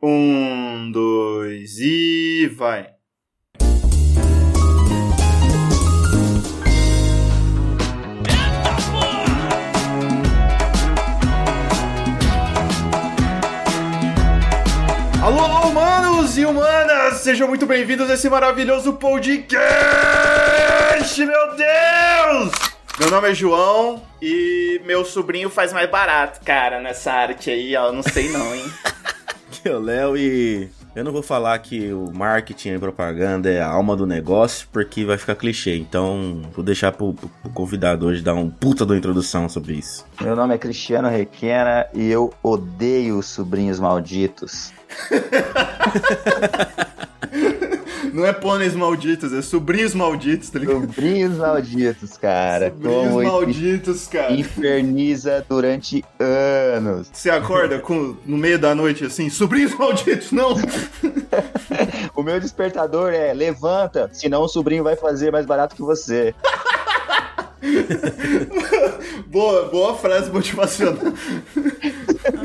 Um, dois e vai. Alô, alô, humanos e humanas! Sejam muito bem-vindos a esse maravilhoso podcast! Meu Deus! Meu nome é João e meu sobrinho faz mais barato, cara, nessa arte aí, ó. Não sei não, hein? Aqui é o Léo e eu não vou falar que o marketing e propaganda é a alma do negócio, porque vai ficar clichê. Então, vou deixar pro, pro convidado hoje dar um puta da introdução sobre isso. Meu nome é Cristiano Requena e eu odeio sobrinhos malditos. Não é pôneis malditos, é sobrinhos malditos, tá ligado? Sobrinhos malditos, cara. Sobrinhos Como malditos, cara. inferniza durante anos. Você acorda com, no meio da noite assim, sobrinhos malditos, não! O meu despertador é levanta, senão o sobrinho vai fazer mais barato que você. boa, boa frase motivacional.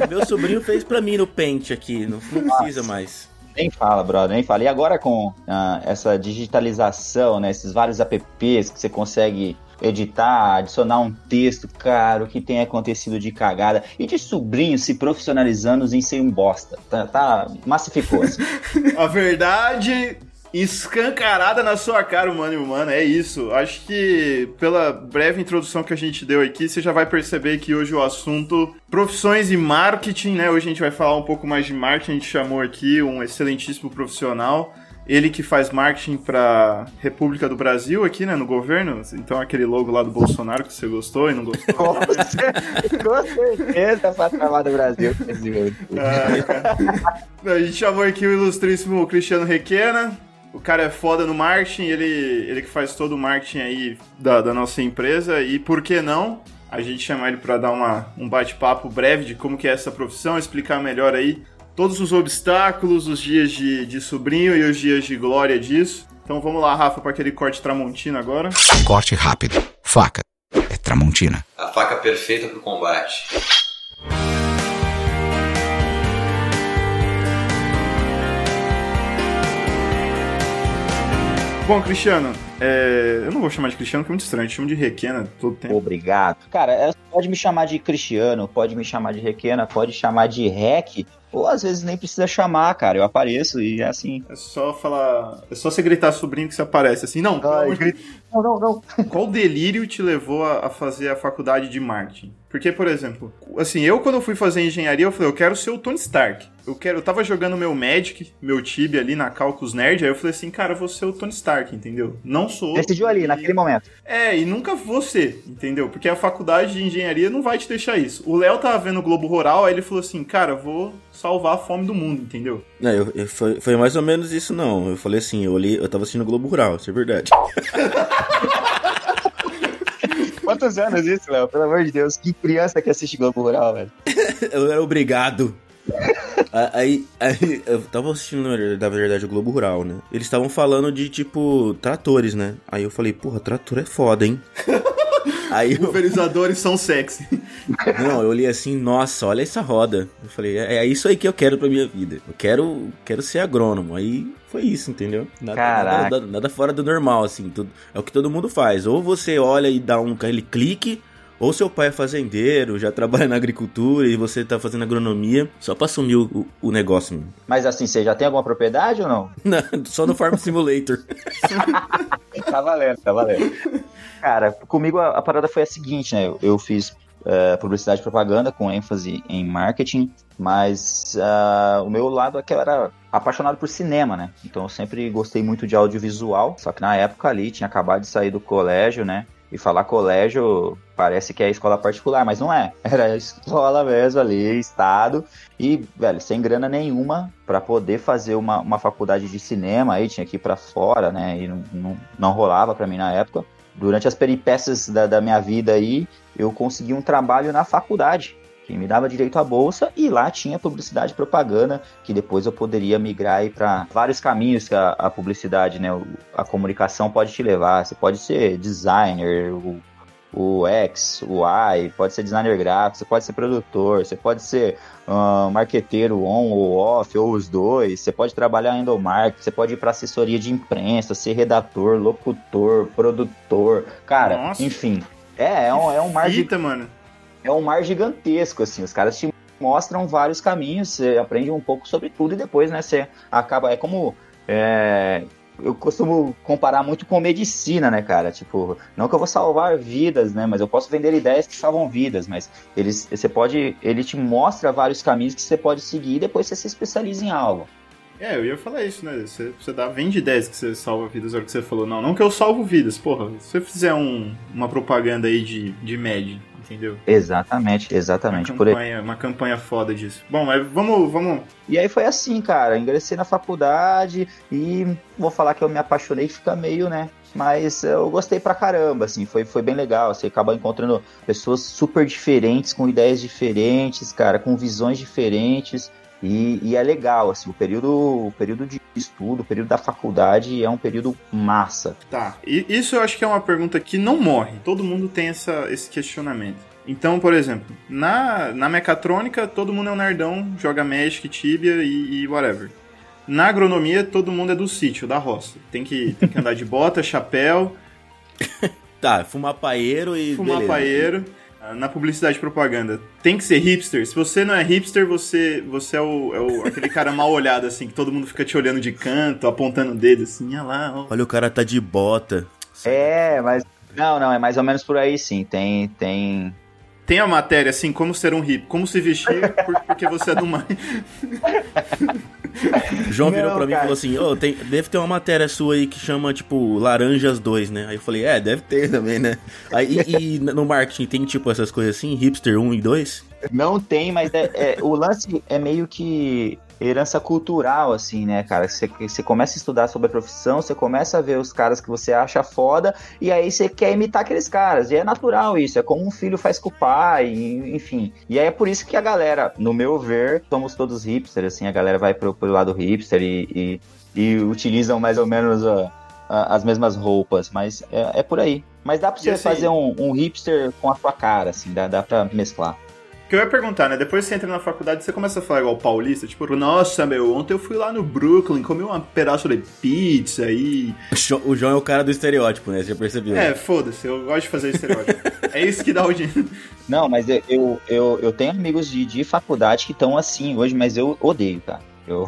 Meu sobrinho fez pra mim no Paint aqui, não, não precisa mais. Nem fala, brother, nem fala. E agora com ah, essa digitalização, né, esses vários apps que você consegue editar, adicionar um texto, cara, o que tem acontecido de cagada e de sobrinhos se profissionalizando em ser um bosta. Tá, tá massificou assim. A verdade escancarada na sua cara, humano e humana, é isso. Acho que pela breve introdução que a gente deu aqui, você já vai perceber que hoje o assunto profissões e marketing, né? Hoje a gente vai falar um pouco mais de marketing, a gente chamou aqui um excelentíssimo profissional. Ele que faz marketing para República do Brasil aqui, né, no governo. Então aquele logo lá do Bolsonaro que você gostou e não gostou. com cer- com certeza faz do Brasil. meu. Ah. A gente chamou aqui o ilustríssimo Cristiano Requena. O cara é foda no marketing, ele, ele que faz todo o marketing aí da, da nossa empresa. E por que não? A gente chamar ele para dar uma, um bate-papo breve de como que é essa profissão, explicar melhor aí todos os obstáculos, os dias de, de sobrinho e os dias de glória disso. Então vamos lá, Rafa, para aquele corte tramontina agora. Corte rápido. Faca. É Tramontina. A faca perfeita pro combate. Bom, Cristiano, é, eu não vou chamar de Cristiano, que é muito estranho, eu chamo de Requena todo tempo. Obrigado. Cara, é- pode me chamar de Cristiano, pode me chamar de Requena, pode chamar de Rec, ou às vezes nem precisa chamar, cara. Eu apareço e é assim. É só falar. É só você gritar sobrinho que você aparece assim. Não, Ai, Deus. Não, não, não. Qual delírio te levou a, fazer a faculdade de marketing? Porque, por exemplo, assim, eu quando eu fui fazer engenharia, eu falei, eu quero ser o Tony Stark. Eu quero, eu tava jogando meu Magic, meu Tibia ali na Calcus Nerd, aí eu falei assim, cara, eu vou ser o Tony Stark, entendeu? Não sou. Decidiu ali, e- naquele momento. É, e nunca você, entendeu? Porque a faculdade de engenharia não vai te deixar isso. O Léo tava vendo o Globo Rural, aí ele falou assim, cara, vou salvar a fome do mundo, entendeu? Não, eu, eu- foi, foi mais ou menos isso, não. Eu falei assim, eu olhei, eu tava assistindo o Globo Rural, isso é verdade. Quantos anos isso, Léo? Pelo amor de Deus, que criança que assiste Globo Rural, velho. Eu era obrigado. Aí, aí, eu tava assistindo, na verdade- na verdade, o Globo Rural, né? Eles estavam falando de, tipo, tratores, né? Aí eu falei, porra, trator é foda, hein? Aí eu, Pulverizadores são sexy. não, eu olhei assim, nossa, olha essa roda. Eu falei, é, é isso aí que eu quero pra minha vida. Eu quero, quero ser agrônomo. Aí foi isso, entendeu? Nada, Caraca. nada, nada fora do normal, assim. Tudo, é o que todo mundo faz. Ou você olha e dá um aquele clique, ou seu pai é fazendeiro, já trabalha na agricultura e você tá fazendo agronomia só pra assumir o, o- o negócio. Mas assim, você já tem alguma propriedade ou não? Não, só no Farm Simulator. Tá valendo, tá valendo. Cara, comigo a, a parada foi a seguinte, né? Eu, eu fiz é, publicidade e propaganda com ênfase em marketing, mas ah, o meu lado é que eu era apaixonado por cinema, né? Então eu sempre gostei muito de audiovisual, só que na época ali tinha acabado de sair do colégio, né? E falar colégio parece que é escola particular, mas não é. Era escola mesmo ali, estado. E, velho, sem grana nenhuma pra poder fazer uma, uma faculdade de cinema aí, tinha que ir pra fora, né? E não, não, não rolava pra mim na época. Durante as peripécias da, da minha vida aí, eu consegui um trabalho na faculdade, que me dava direito à bolsa, e lá tinha publicidade e propaganda, que depois eu poderia migrar para vários caminhos que a, a publicidade, né, a comunicação pode te levar. Você pode ser designer, o- o X, o Y, pode ser designer gráfico, você pode ser produtor, você pode ser uh, marqueteiro on ou off, ou os dois, você pode trabalhar em endomarketing, você pode ir para assessoria de imprensa, ser redator, locutor, produtor, cara, Nossa. enfim. É, é um, é um mar de Fita, mano. É um mar gigantesco, assim. Os caras te mostram vários caminhos, você aprende um pouco sobre tudo e depois, né, você acaba. É como. é, eu costumo comparar muito com medicina, né, cara? Tipo, não que eu vou salvar vidas, né? Mas eu posso vender ideias que salvam vidas, mas eles, você pode. Ele te mostra vários caminhos que você pode seguir e depois você se especializa em algo. É, eu ia falar isso, né? Você, você dá, vende ideias que você salva vidas, é o que você falou. Não, não que eu salvo vidas, porra. Se você fizer um, uma propaganda aí de, de MED, entendeu? Exatamente, Uma exatamente. Por aí. campanha, uma campanha foda disso. Bom, mas vamos, vamos. E aí foi assim, cara. Ingressei na faculdade e vou falar que eu me apaixonei, fica meio, né? Mas eu gostei pra caramba, assim, foi, foi bem legal. Você acaba encontrando pessoas super diferentes, com ideias diferentes, cara, com visões diferentes. E, e é legal, assim, o período, o período de estudo, o período da faculdade é um período massa. Tá. E isso eu acho que é uma pergunta que não morre. Todo mundo tem essa, esse questionamento. Então, por exemplo, na, na mecatrônica, todo mundo é um nerdão, joga Magic, Tibia e, e whatever. Na agronomia, todo mundo é do sítio, da roça. Tem que, tem que andar de bota, chapéu, Tá, fumar paeiro e. fumar beleza. paeiro. Ah, Na publicidade e propaganda, tem que ser hipster. Se você não é hipster, você, você é, o, é o- aquele cara mal olhado, assim, que todo mundo fica te olhando de canto, apontando o dedo, assim, olha lá, ó. Olha, o cara tá de bota. É, mas. Não, não, é mais ou menos por aí sim. Tem. tem... Tem a matéria, assim, como ser um hippie, como se vestir por- porque você é do mais. João virou Não, pra mim e falou assim: Ô, tem, deve ter uma matéria sua aí que chama, tipo, Laranjas 2, né? Aí eu falei: É, deve ter também, né? Aí, e, e no marketing tem, tipo, essas coisas assim, hipster 1 e 2? Não tem, mas é, é- o lance é meio que herança cultural, assim, né, cara? Você, você começa a estudar sobre a profissão, você começa a ver os caras que você acha foda, e aí você quer imitar aqueles caras. E é natural isso, é como um filho faz com o pai, enfim. E aí é por isso que a galera, no meu ver, somos todos hipsters, assim, a galera vai pro, pro lado hipster e, e, e utilizam mais ou menos a- a- as mesmas roupas, mas é, é por aí. Mas dá pra você assim- fazer um, um hipster com a sua cara, assim, dá, dá pra mesclar. Que eu ia perguntar, né? Depois você entra na faculdade, você começa a falar igual paulista, tipo, nossa, meu, ontem eu fui lá no Brooklyn, comi um pedaço de pizza e. O Jo- O João é o cara do estereótipo, né? Você já percebeu? É, foda-se, eu gosto de fazer estereótipo. é isso que dá o dinheiro. Não, mas eu, eu, eu, eu tenho amigos de, de faculdade que estão assim hoje, mas eu odeio, tá? Eu,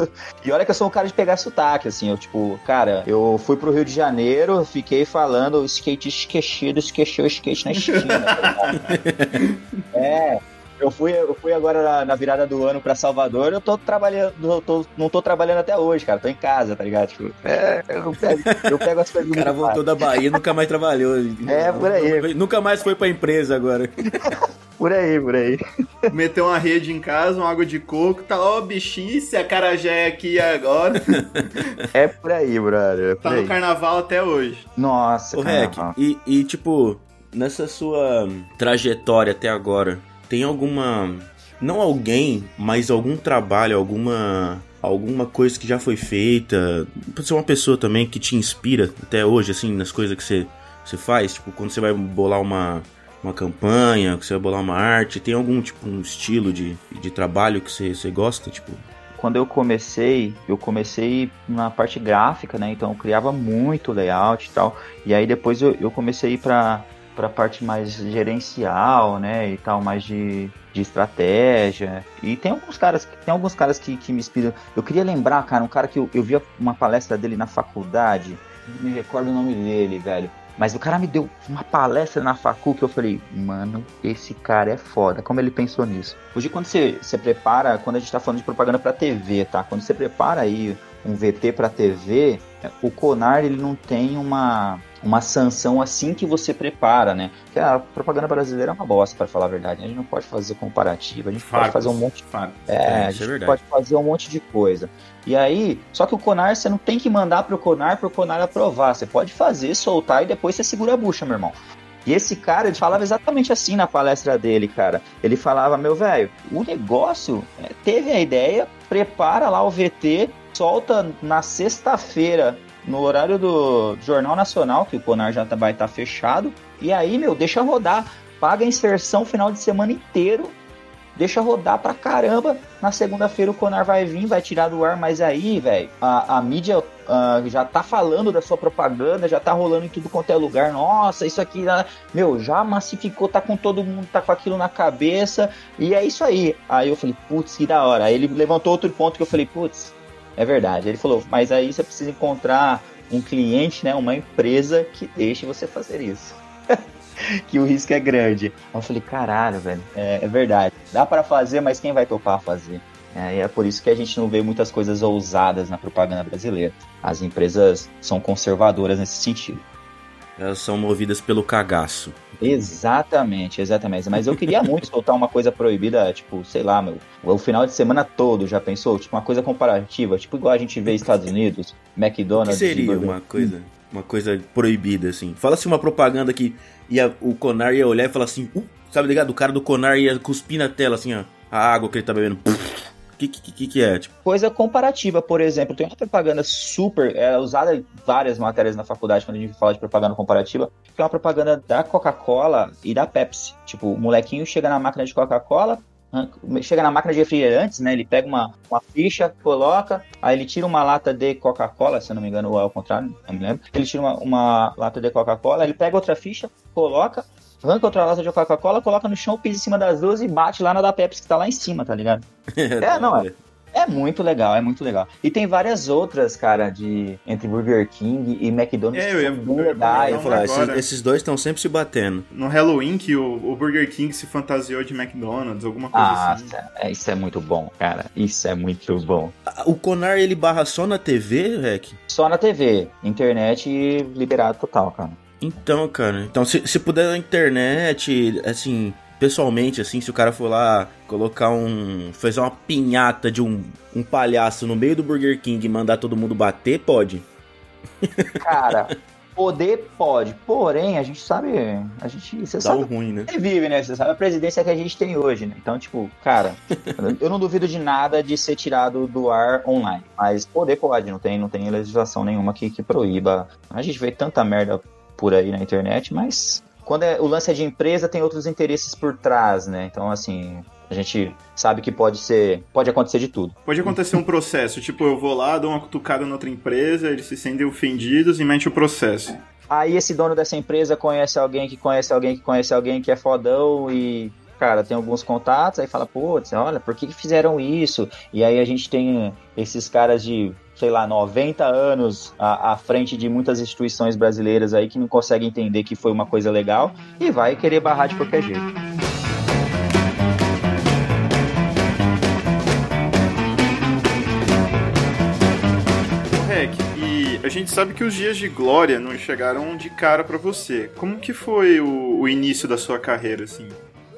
E olha que eu sou um cara de pegar sotaque, assim, eu, tipo, cara, eu fui pro Rio de Janeiro, fiquei falando skate esquecido, esqueceu o skate na esquina. tá é. Eu fui, eu fui agora na, na virada do ano pra Salvador, eu tô trabalhando, eu tô- não tô trabalhando até hoje, cara, tô em casa, tá ligado? Tipo, é, eu pego, eu pego as coisas O cara voltou da Bahia e nunca mais trabalhou. É, por aí. Nunca mais foi pra empresa agora. Por aí, por aí. Meteu uma rede em casa, uma água de coco, tá ó, bichinho, se a carajé aqui agora. É por aí, brother. É por Tá aí. no carnaval até hoje. Nossa, Ô, cara. Rec, e, e, tipo, nessa sua trajetória até agora, tem alguma. Não alguém, mas algum trabalho, alguma. Alguma coisa que já foi feita. Pode ser uma pessoa também que te inspira até hoje, assim, nas coisas que você, você faz. Tipo, quando você vai bolar uma, uma campanha, que você vai bolar uma arte, tem algum, tipo, um estilo de, de trabalho que você, você gosta? Tipo, Quando eu comecei, eu comecei na parte gráfica, né? Então eu criava muito layout e tal. E aí depois eu, eu comecei a pra, pra parte mais gerencial, né? E tal, mais de, de estratégia. E tem alguns caras, tem alguns caras que, que me inspiram. Eu queria lembrar, cara, um cara que eu, eu via uma palestra dele na faculdade. Não me recordo o nome dele, velho. Mas o cara me deu uma palestra na facu que eu falei, mano, esse cara é foda. Como ele pensou nisso? Hoje, quando você, você prepara, quando a gente tá falando de propaganda pra TV, tá? Quando você prepara aí um VT pra TV, o Conar, ele não tem uma, uma sanção assim que você prepara, né? Porque a propaganda brasileira é uma bosta, pra falar a verdade. A gente não pode fazer comparativo, a gente pode fazer um monte Farpas. é, É, a é gente verdade. pode fazer um monte de coisa. E aí, só que o Conar, você não tem que mandar pro Conar pro Conar aprovar. Você pode fazer, soltar e depois você segura a bucha, meu irmão. E esse cara, ele falava exatamente assim na palestra dele, cara. Ele falava, meu velho, o negócio é, teve a ideia, prepara lá o VT, solta na sexta-feira no horário do Jornal Nacional, que o Conar já tá- vai estar fechado. E aí, meu, deixa rodar. Paga a inserção final de semana inteiro. Deixa rodar pra caramba. Na segunda-feira o Conar vai vir, vai tirar do ar, mas aí, velho, a, a mídia ah, já tá falando da sua propaganda, já tá rolando em tudo quanto é lugar. Nossa, isso aqui, ah, meu, já massificou, tá com todo mundo, tá com aquilo na cabeça. E é isso aí. Aí eu falei, putz, que da hora. Aí ele levantou outro ponto que eu falei, putz, é verdade. Ele falou, mas aí você precisa encontrar um cliente, né, uma empresa que deixe você fazer isso. que o risco é grande. Eu falei, caralho, velho, é, é verdade. Dá pra fazer, mas quem vai topar fazer? É, é por isso que a gente não vê muitas coisas ousadas na propaganda brasileira. As empresas são conservadoras nesse sentido. Elas são movidas pelo cagaço. Exatamente, exatamente. Mas eu queria muito soltar uma coisa proibida, tipo, sei lá, meu, o final de semana todo, já pensou? Tipo, uma coisa comparativa, tipo igual a gente vê Estados Unidos, O que McDonald's. seria uma coisa, uma coisa proibida, assim? Fala assim uma propaganda que ia, o Conar ia olhar e falar assim, uh, sabe ligado? O cara do Conar ia cuspir na tela, assim, ó, a água que ele tá bebendo. O que, que, que, é? Tipo, Coisa comparativa, por exemplo, tem uma propaganda super, é usada em várias matérias na faculdade quando a gente fala de propaganda comparativa, que é uma propaganda da Coca-Cola e da Pepsi. Tipo, o molequinho chega na máquina de Coca-Cola, chega na máquina de refrigerantes, né? Ele pega uma, uma ficha, coloca, aí ele tira uma lata de Coca-Cola, se eu não me engano, ou é ao contrário, não me lembro. Ele tira uma, uma lata de Coca-Cola, ele pega outra ficha, coloca, arranca outra lata de Coca-Cola, coloca no chão, pisa em cima das duas e bate lá na da Pepsi que tá lá em cima, tá ligado? É, não, é. É muito legal, é muito legal. E tem várias outras, cara, de entre Burger King e McDonald's É, eu ia- bem eu legais. Eu ia falar, esses, agora. esses dois estão sempre se batendo. No Halloween que o, o Burger King se fantasiou de McDonald's, alguma coisa assim. Nossa, é, isso é muito bom, cara. Isso é muito bom. Ah, O Conar, ele barra só na TV, Rec? Só na TV, internet liberado total, cara. Então, cara, então se, se puder na internet, assim, pessoalmente, assim, se o cara for lá colocar um. fazer uma pinhata de um, um palhaço no meio do Burger King e mandar todo mundo bater, pode. Cara, poder pode, porém, a gente sabe, a gente, você Dá sabe ruim, né? Você vive, né? Você sabe a presidência que a gente tem hoje, né? Então, tipo, cara, eu não duvido de nada de ser tirado do ar online. Mas poder pode, não tem, não tem legislação nenhuma que, que proíba. A gente vê tanta merda por aí na internet, mas quando é, o lance é de empresa, tem outros interesses por trás, né? Então, assim, a gente sabe que pode ser. Pode acontecer de tudo. Pode acontecer um processo, tipo, eu vou lá, dou uma cutucada na outra empresa, eles se sentem ofendidos e mete o processo. Aí esse dono dessa empresa conhece alguém que conhece alguém que conhece alguém que é fodão e, cara, tem alguns contatos, aí fala, putz, olha, por que fizeram isso? E aí a gente tem esses caras de, sei lá, 90 anos à, à frente de muitas instituições brasileiras aí que não conseguem entender que foi uma coisa legal e vai querer barrar de qualquer jeito. Rec, a gente sabe que os dias de glória não chegaram de cara pra você. Como que foi o, o início da sua carreira, assim?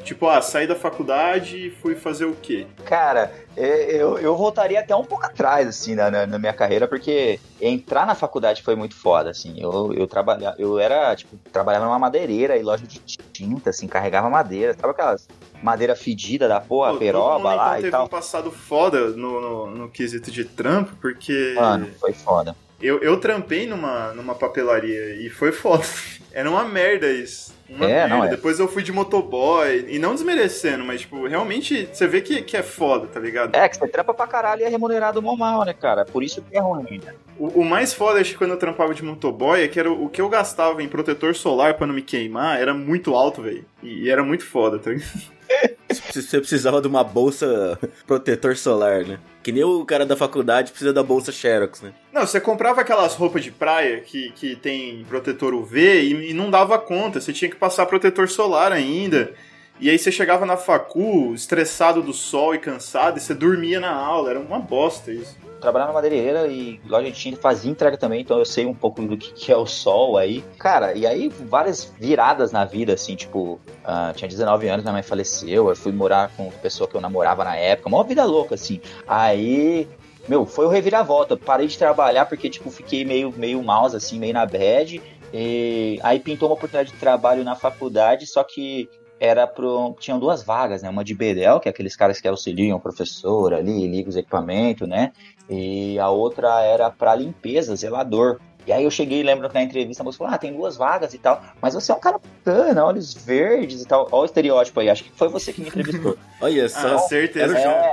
Tipo, ah, saí da faculdade e fui fazer o quê? Cara, é, eu, eu voltaria até um pouco atrás, assim, na, na, minha carreira, porque entrar na faculdade foi muito foda, assim. Eu, eu trabalhava, eu era, tipo, trabalhava numa madeireira e loja de tinta, assim, carregava madeira. Sabe aquelas madeira fedida da porra, Pô, peroba mundo, então, lá e teve tal? um passado foda no, no, no quesito de trampo, porque Mano, foi foda. Eu, eu trampei numa, numa papelaria e foi foda. Era uma merda isso. Uma É, merda. não é. Depois eu fui de motoboy, e não desmerecendo, mas, tipo, realmente você vê que, que é foda, tá ligado? É, que você trampa pra caralho e é remunerado mal mal, né, cara? Por isso que é ruim, né? O, o mais foda, acho que quando eu trampava de motoboy, é que era o, o que eu gastava em protetor solar pra não me queimar era muito alto, velho. E, e era muito foda, tá ligado? Você precisava de uma bolsa protetor solar, né? Que nem o cara da faculdade precisa da bolsa Xerox, né? Não, você comprava aquelas roupas de praia que, que tem protetor UV e, e não dava conta. Você tinha que passar protetor solar ainda. E aí você chegava na facu, estressado do sol e cansado, e você dormia na aula. Era uma bosta isso. Trabalhava na madeireira e loja de tinta fazia entrega também, então eu sei um pouco do que, que é o sol aí. Cara, e aí várias viradas na vida, assim, tipo, ah, tinha 19 anos, minha mãe faleceu, eu fui morar com a pessoa que eu namorava na época, uma vida louca, assim. Aí, meu, foi o reviravolta. Parei de trabalhar porque, tipo, fiquei meio, meio mouse, assim, meio na bad. E aí pintou uma oportunidade de trabalho na faculdade, só que era pro. Tinham duas vagas, né? Uma de Bedel, que é aqueles caras que auxiliam o professor ali, ligam os equipamentos, né? E a outra era para limpeza, zelador. E aí eu cheguei, lembro que na entrevista a moça falou: Ah, tem duas vagas e tal. Mas você é um cara bacana, olhos verdes e tal. Olha o estereótipo aí, acho que foi você que me entrevistou. Olha Ah, só. certeza. é,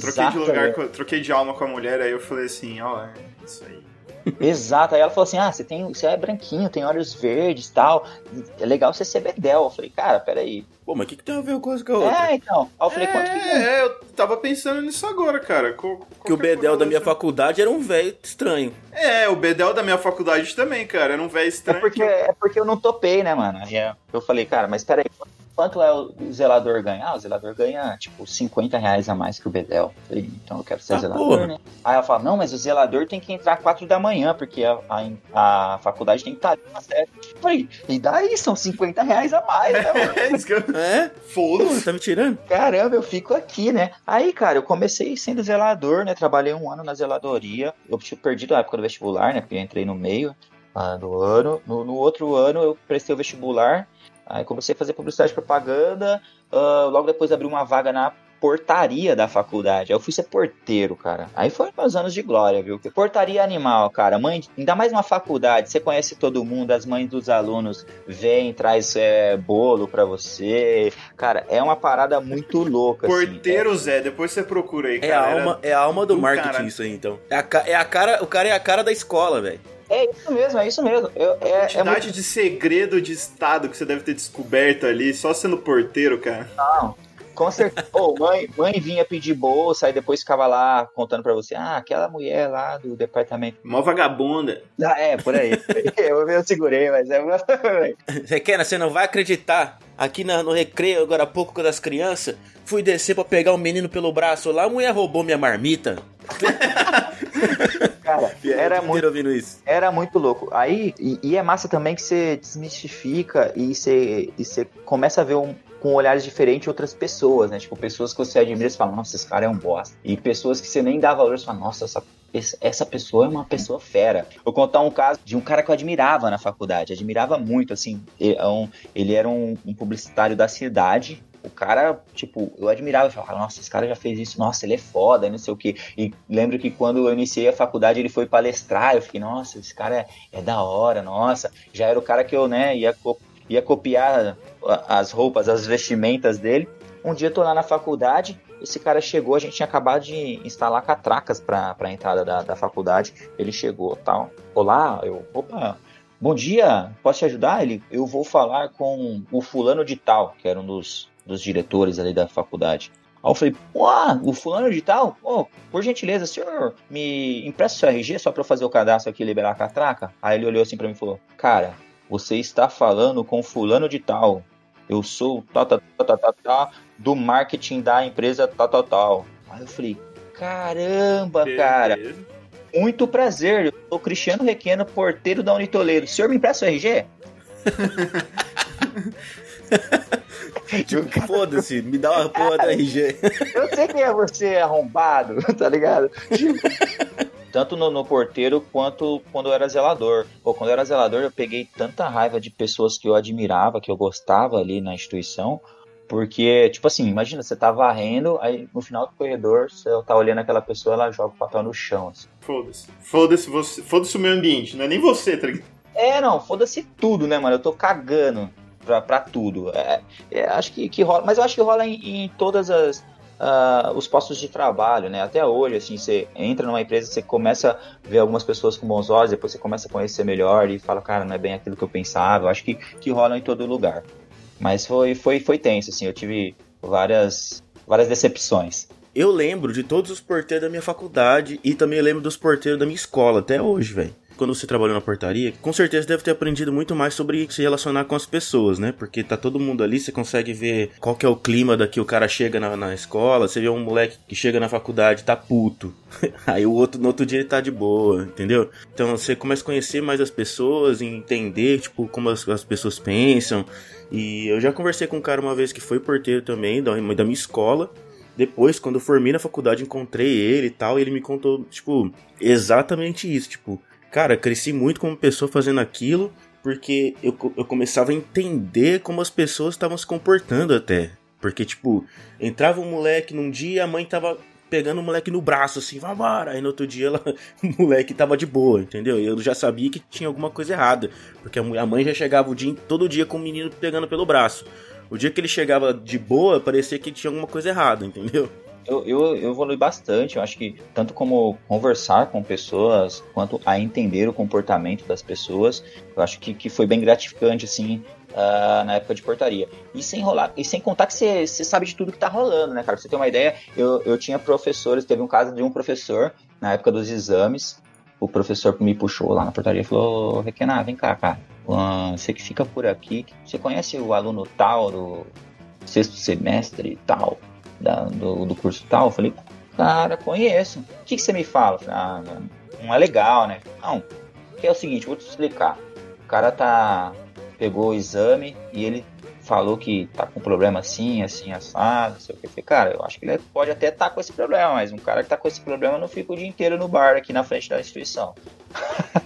Troquei de lugar, com- troquei de alma com a mulher, aí eu falei assim, ó, é isso aí. Exato. Aí ela falou assim: Ah, você, tem, você é branquinho, tem olhos verdes e tal. É legal você ser bedel. Eu falei, cara, peraí. Pô, mas o que, que tem a ver uma coisa com a outra? É, então. Aí eu falei, quanto que ganha? É, eu tava pensando nisso agora, cara. Co- que o qualquer Bedel da minha faculdade era um velho estranho. É, o Bedel da minha faculdade também, cara. Era um velho É estranho. porque, é porque eu não topei, né, mano? Eu falei, cara, mas peraí, quanto é o zelador ganha? Ah, o zelador ganha, tipo, 50 reais a mais que o Bedel. Falei, então eu quero ser Ah, zelador, porra. né? Aí ela fala, não, mas o zelador tem que entrar 4 da manhã, porque a, a, a faculdade tem que estar ali às 7. Eu falei, e daí? São 50 reais a mais, né, mano? É isso que eu... É? Foda-se. tá me tirando? Caramba, eu fico aqui, né? Aí, cara, eu comecei sendo zelador, né? Trabalhei um ano na zeladoria. Eu tinha perdido a época do vestibular, né? Porque eu entrei no meio ah, do ano. No, no outro ano eu prestei o vestibular. Aí comecei a fazer publicidade e propaganda. ah, logo depois abri uma vaga na portaria da faculdade. Aí eu fui ser porteiro, cara. Aí foi meus anos de glória, viu? Portaria animal, cara. Mãe, ainda mais uma faculdade, você conhece todo mundo, as mães dos alunos vêm, traz é, bolo pra você. Cara, é uma parada muito louca. assim. Porteiro Zé, depois você procura aí, É a cara. Alma, é a alma do, do marketing cara. isso aí, então. É a, é a cara, o cara é a cara da escola, velho. É isso mesmo, é isso mesmo. Eu, é, é Quantidade muito de segredo de estado que você deve ter descoberto ali, só sendo porteiro, cara. não. Com certeza. Ô, mãe, mãe vinha pedir bolsa, aí depois ficava lá contando pra você, ah, aquela mulher lá do departamento. Mó vagabunda. Ah, é, por aí. eu, eu segurei, mas é. Requena, você não vai acreditar. Aqui na- no recreio, agora há pouco, com as crianças, fui descer pra pegar um menino pelo braço lá, a mulher roubou minha marmita. Cara, era muito. Ouvindo isso. Era muito louco. Aí, e, e é massa também que você desmistifica e você, e você começa a ver um, com olhares diferentes outras pessoas, né? Tipo, pessoas que você admira e você fala, nossa, esse cara é um bosta. E pessoas que você nem dá valor, você fala, nossa, essa, essa pessoa é uma pessoa fera. Vou contar um caso de um cara que eu admirava na faculdade, admirava muito, assim. Ele, é um- ele era um, um publicitário da cidade. O cara, tipo, eu admirava, eu falava, nossa, esse cara já fez isso, nossa, ele é foda, não sei o quê. E lembro que quando eu iniciei a faculdade, ele foi palestrar, eu fiquei, nossa, esse cara é, é da hora, nossa. Já era o cara que eu, né, ia, ia copiar as roupas, as vestimentas dele. Um dia eu tô lá na faculdade, esse cara chegou, a gente tinha acabado de instalar catracas pra, pra entrada da, da faculdade. Ele chegou, tal. Olá, eu, opa, bom dia, posso te ajudar? Ele, eu vou falar com o fulano de tal, que era um dos, dos diretores ali da faculdade. Aí eu falei, pô, o fulano de tal? Pô, por gentileza, senhor me empresta o seu RG só pra eu fazer o cadastro aqui e liberar a catraca? Aí ele olhou assim pra mim e falou, cara, você está falando com fulano de tal. Eu sou tal, tal, tal, tal, tal, tal, do marketing da empresa tal, tal, tal. Aí eu falei, caramba, cara, Beleza. muito prazer. Eu sou Cristiano Requeno, porteiro da Unitoledo. O senhor me empresta o RG? Tipo, foda-se, me dá uma porra da RG. Eu sei quem é você, arrombado, tá ligado? Tipo, Tanto no, no porteiro quanto quando eu era zelador. Pô, quando eu era zelador, eu peguei tanta raiva de pessoas que eu admirava, que eu gostava ali na instituição. Porque, tipo assim, imagina, você tá varrendo, aí no final do corredor, você tá olhando aquela pessoa, ela joga o papel no chão. Assim. Foda-se. Foda-se você. Foda-se o meio ambiente, não é nem você, tá ligado? É, não, foda-se tudo, né, mano? Eu tô cagando pra tudo. É, é, acho que, que rola, mas eu acho que rola em, em todas as. ah, os postos de trabalho, né? Até hoje, assim, você entra numa empresa, você começa a ver algumas pessoas com bons olhos, depois você começa a conhecer melhor e fala, cara, não é bem aquilo que eu pensava. Eu acho que, que rola em todo lugar. Mas foi, foi, foi tenso, assim, eu tive várias, várias decepções. Eu lembro de todos os porteiros da minha faculdade e também lembro dos porteiros da minha escola, até hoje, velho. Quando você trabalhou na portaria, com certeza deve ter aprendido muito mais sobre se relacionar com as pessoas, né? Porque tá todo mundo ali, você consegue ver qual que é o clima da que o cara chega na, na escola. Você vê um moleque que chega na faculdade, tá puto. Aí o outro, no outro dia ele tá de boa, entendeu? Então você começa a conhecer mais as pessoas, entender, tipo, como as, as pessoas pensam. E eu já conversei com um cara uma vez que foi porteiro também, da, da minha escola. Depois, quando eu formei na faculdade, encontrei ele e tal, e ele me contou, tipo, exatamente isso. Tipo, cara, cresci muito como pessoa fazendo aquilo, porque eu, eu começava a entender como as pessoas estavam se comportando até. Porque, tipo, entrava um moleque num dia, a mãe tava pegando o moleque no braço, assim, vambora. Aí no outro dia ela, o moleque tava de boa, entendeu? Eu já sabia que tinha alguma coisa errada. Porque a mãe já chegava o dia, todo dia com o menino pegando pelo braço. O dia que ele chegava de boa, parecia que tinha alguma coisa errada, entendeu? Eu, eu, eu evolui bastante. Eu acho que tanto como conversar com pessoas, quanto a entender o comportamento das pessoas, eu acho que, que foi bem gratificante, assim, uh, na época de portaria. E sem rolar, e sem contar que você sabe de tudo que tá rolando, né, cara? Pra você ter uma ideia, eu, eu tinha professores, teve um caso de um professor, na época dos exames, o professor me puxou lá na portaria e falou, Requena, vem cá, cara. Você que fica por aqui, você conhece o aluno tal do sexto semestre e tal? Da, do, do curso tal? Eu falei, cara, conheço. O que, que você me fala? Falei, ah, não é legal, né? Não, que é o seguinte, vou te explicar. O cara tá pegou o exame e ele falou que tá com problema assim, assim, assado, não sei o que. Eu falei, cara, eu acho que ele pode até estar tá com esse problema, mas um cara que tá com esse problema não fica o dia inteiro no bar aqui na frente da instituição.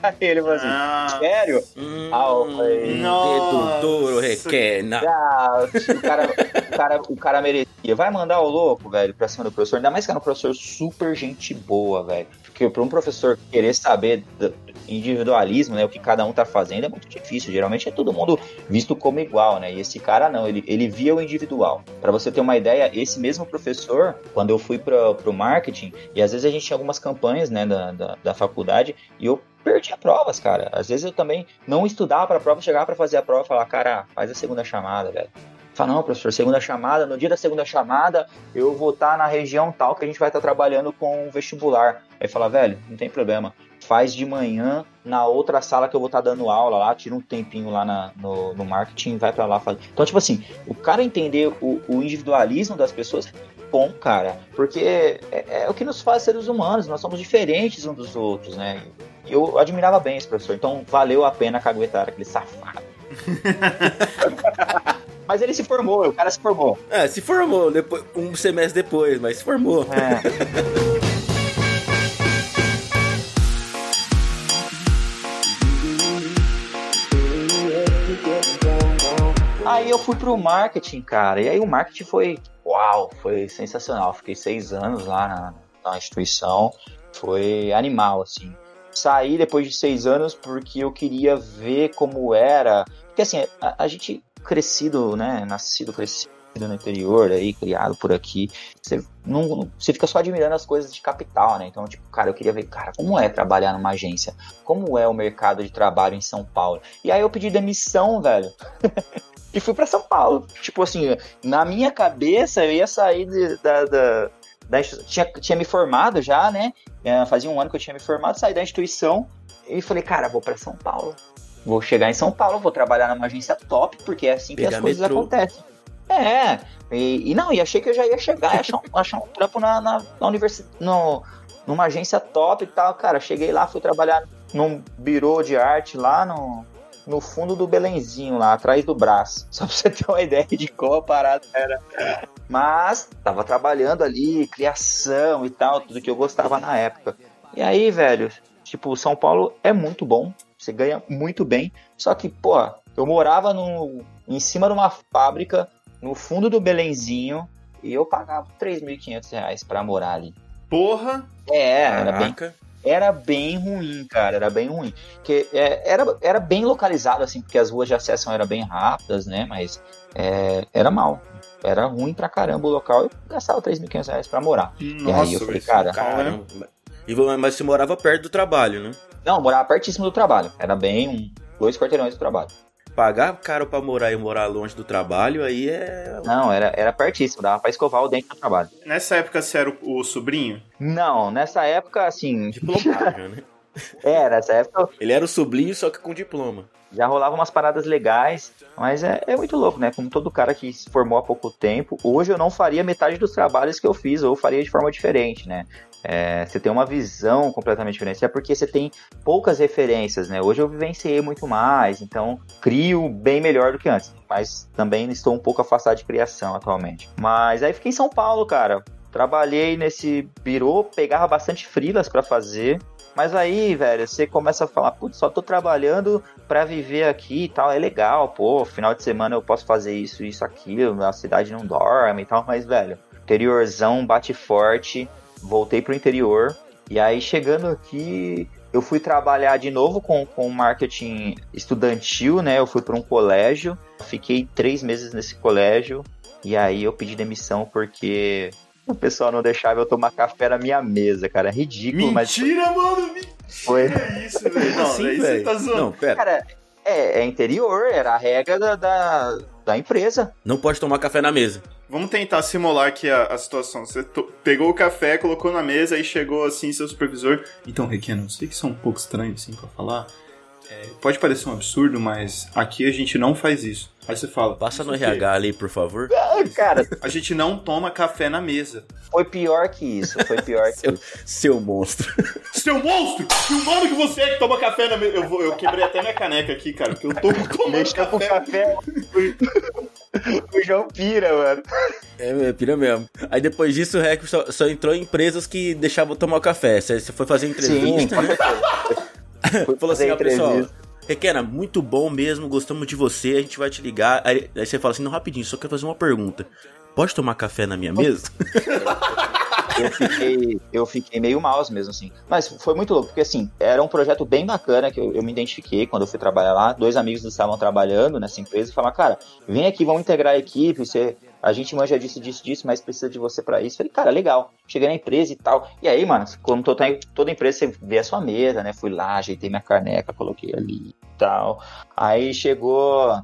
Aí ele falou assim, ah, sério? Hum, ah, eu falei, dedo duro, requena. Ah, o, cara, cara, o cara merecia. Vai mandar o louco, velho, pra cima do professor. Ainda mais que era um professor super gente boa, velho. Porque pra um professor querer saber individualismo, né, o que cada um tá fazendo é muito difícil. Geralmente é todo mundo visto como igual, né? E esse cara não, ele, ele via o individual. Para você ter uma ideia, esse mesmo professor, quando eu fui para pro marketing, e às vezes a gente tinha algumas campanhas, né, da, da, da faculdade, e eu perdia provas, cara. Às vezes eu também não estudava para prova, chegava para fazer a prova e falar, cara, faz a segunda chamada, velho. Fala, não, professor, segunda chamada, no dia da segunda chamada eu vou estar na região tal que a gente vai estar trabalhando com vestibular. Aí fala, velho, não tem problema faz de manhã na outra sala que eu vou estar dando aula lá, tira um tempinho lá na, no, no marketing, vai para lá fazer. Então, tipo assim, o cara entender o, o individualismo das pessoas é bom, cara, porque é, é, o que nos faz seres humanos, nós somos diferentes uns dos outros, né? Eu admirava bem esse professor, então valeu a pena caguetar aquele safado. mas ele se formou, o cara se formou. É, se formou, depois, um semestre depois, mas se formou. É. Aí eu fui pro marketing, cara. E aí o marketing foi, uau, foi sensacional. Fiquei seis anos lá na, na instituição. Foi animal, assim. Saí depois de seis anos porque eu queria ver como era. Porque assim, a, a gente crescido, né? Nascido, crescido no interior aí, criado por aqui, você não, você fica só admirando as coisas de capital, né? Então, tipo, cara, eu queria ver, cara, como é trabalhar numa agência? Como é o mercado de trabalho em São Paulo? E aí eu pedi demissão, velho. e fui para São Paulo. Tipo assim, na minha cabeça eu ia sair de, da, da, da tinha, tinha me formado já, né? É, fazia um ano que eu tinha me formado, saí da instituição e falei, cara, vou para São Paulo. Vou chegar em São Paulo, vou trabalhar numa agência top, porque é assim Pegar que as coisas metrô. acontecem. É, e, e, não, e achei que eu já ia chegar, achar um, achar um trampo na, na, na universidade, numa agência top e tal. Cara, cheguei lá, fui trabalhar num birô de arte lá no, no fundo do Belenzinho, lá atrás do braço. Só pra você ter uma ideia de como a parada era. Mas tava trabalhando ali, criação e tal, tudo que eu gostava na época. E aí, velho, tipo, São Paulo é muito bom, você ganha muito bem. Só que, pô, eu morava no, em cima de uma fábrica, no fundo do Belenzinho, e eu pagava 3.500 reais pra morar ali. Porra! É, era bem, era bem ruim, cara, era bem ruim. Que é, era, era bem localizado, assim, porque as ruas de acesso eram bem rápidas, né? Mas é, era mal. Era ruim pra caramba o local. Eu gastava 3.500 reais pra morar. Nossa, e aí eu falei, cara. Caramba. E, mas você morava perto do trabalho, né? Não, morava pertíssimo do trabalho. Era bem um, dois quarteirões do trabalho pagar caro pra morar e morar longe do trabalho, aí é. Não, era, era pertíssimo, dava pra escovar o dente do trabalho. Nessa época você era o, o sobrinho? Não, nessa época, assim. Diplomado, né? É, nessa época. Ele era o sobrinho, só que com diploma. Já rolava umas paradas legais, mas é, é muito louco, né? Como todo cara que se formou há pouco tempo, hoje eu não faria metade dos trabalhos que eu fiz, ou faria de forma diferente, né? É, você tem uma visão completamente diferente, é porque você tem poucas referências, né? Hoje eu vivenciei muito mais, então crio bem melhor do que antes, mas também estou um pouco afastado de criação atualmente. Mas aí fiquei em São Paulo, cara. Trabalhei nesse birô, pegava bastante frilas para fazer, mas aí, velho, você começa a falar, putz, só tô trabalhando para viver aqui e tal, é legal, pô, final de semana eu posso fazer isso, isso, aquilo, a cidade não dorme e tal, mas, velho, interiorzão bate forte, voltei pro interior. E aí, chegando aqui, eu fui trabalhar de novo com, com marketing estudantil, né? Eu fui para um colégio, fiquei três meses nesse colégio. E aí eu pedi demissão porque o pessoal não deixava eu tomar café na minha mesa, cara. É ridículo, mas. Mentira, mano! Mentira Foi. isso, velho. Não, você velho. tá zoando. Não, pera. Cara, é, é interior, era a regra da, da, da empresa. Não pode tomar café na mesa. Vamos tentar simular aqui a, a situação. Você pegou o café, colocou na mesa e chegou assim seu supervisor. Então, Requeno, eu sei que isso é um pouco estranho assim pra falar. É, pode parecer um absurdo, mas aqui a gente não faz isso. Aí você fala. Passa no "Isso? RH ali, por favor. Ah, Cara, A gente não toma café na mesa. foi pior que isso. Foi pior que Seu, seu monstro. Seu monstro! Que humano que você é que toma café na mesa. Eu, vou- eu quebrei até minha caneca aqui, cara, porque eu tô tomando Deixa com café. café. o João Pira, mano. É, é, pira mesmo. Aí depois disso, o REC só, só entrou em empresas que deixavam tomar o café. Você, foi fazer Sim, entrevista, com né? Falou assim, ó, pessoal. Requena, muito bom mesmo, gostamos de você, a gente vai te ligar. Aí, aí você fala assim, não, rapidinho, só quero fazer uma pergunta. Pode tomar café na minha mesa? eu fiquei, eu fiquei meio mal mesmo, assim. Mas foi muito louco, porque assim, era um projeto bem bacana que eu, eu me identifiquei quando eu fui trabalhar lá. Dois amigos estavam trabalhando nessa empresa e falaram, cara, vem aqui, vamos integrar a equipe, você. A gente manja disso, disso, disso, mas precisa de você pra isso. Falei, cara, legal. Cheguei na empresa e tal. E aí, mano, como toda, toda empresa, você vê a sua mesa, né? Fui lá, ajeitei minha caneca, coloquei ali e tal. Aí chegou.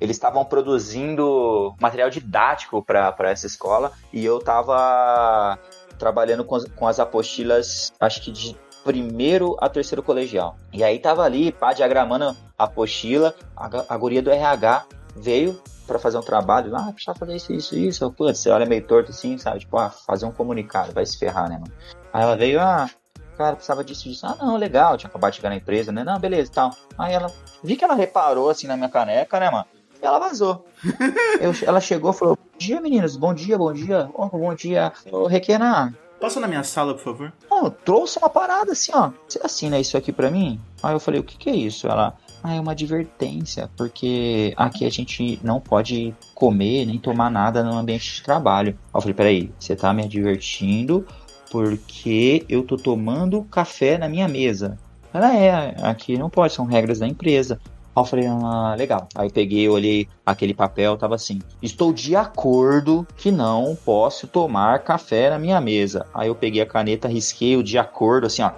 Eles estavam produzindo material didático para essa escola e eu tava trabalhando com as, com as apostilas, acho que de primeiro a terceiro colegial. E aí tava ali, pá, diagramando a apostila, a, a guria do RH veio para fazer um trabalho, ah, precisa fazer isso, isso, isso. Putz, você olha meio torto assim, sabe? Tipo, ah, fazer um comunicado, vai se ferrar, né, mano? Aí ela veio, ah, cara, precisava disso, disso. Ah, não, legal, tinha acabado de chegar na empresa, né? Não, beleza, tal. Aí ela, vi que ela reparou assim na minha caneca, né, mano? E ela vazou. Eu- ela chegou e falou: Bom dia, meninos, bom dia, bom dia. Oh, bom dia. Ô, Requena, Passa na minha sala, por favor. eu trouxe uma parada assim, ó. Você assina isso aqui pra mim? Aí eu falei: O que, que é isso? Ela. Ah, é uma advertência, porque aqui a gente não pode comer nem tomar nada no ambiente de trabalho. Eu falei: Peraí, você tá me advertindo porque eu tô tomando café na minha mesa. Ela é, aqui não pode, são regras da empresa. Eu falei, ah, legal. Aí peguei, olhei aquele papel, tava assim: Estou de acordo que não posso tomar café na minha mesa. Aí eu peguei a caneta, risquei o de acordo, assim, ó.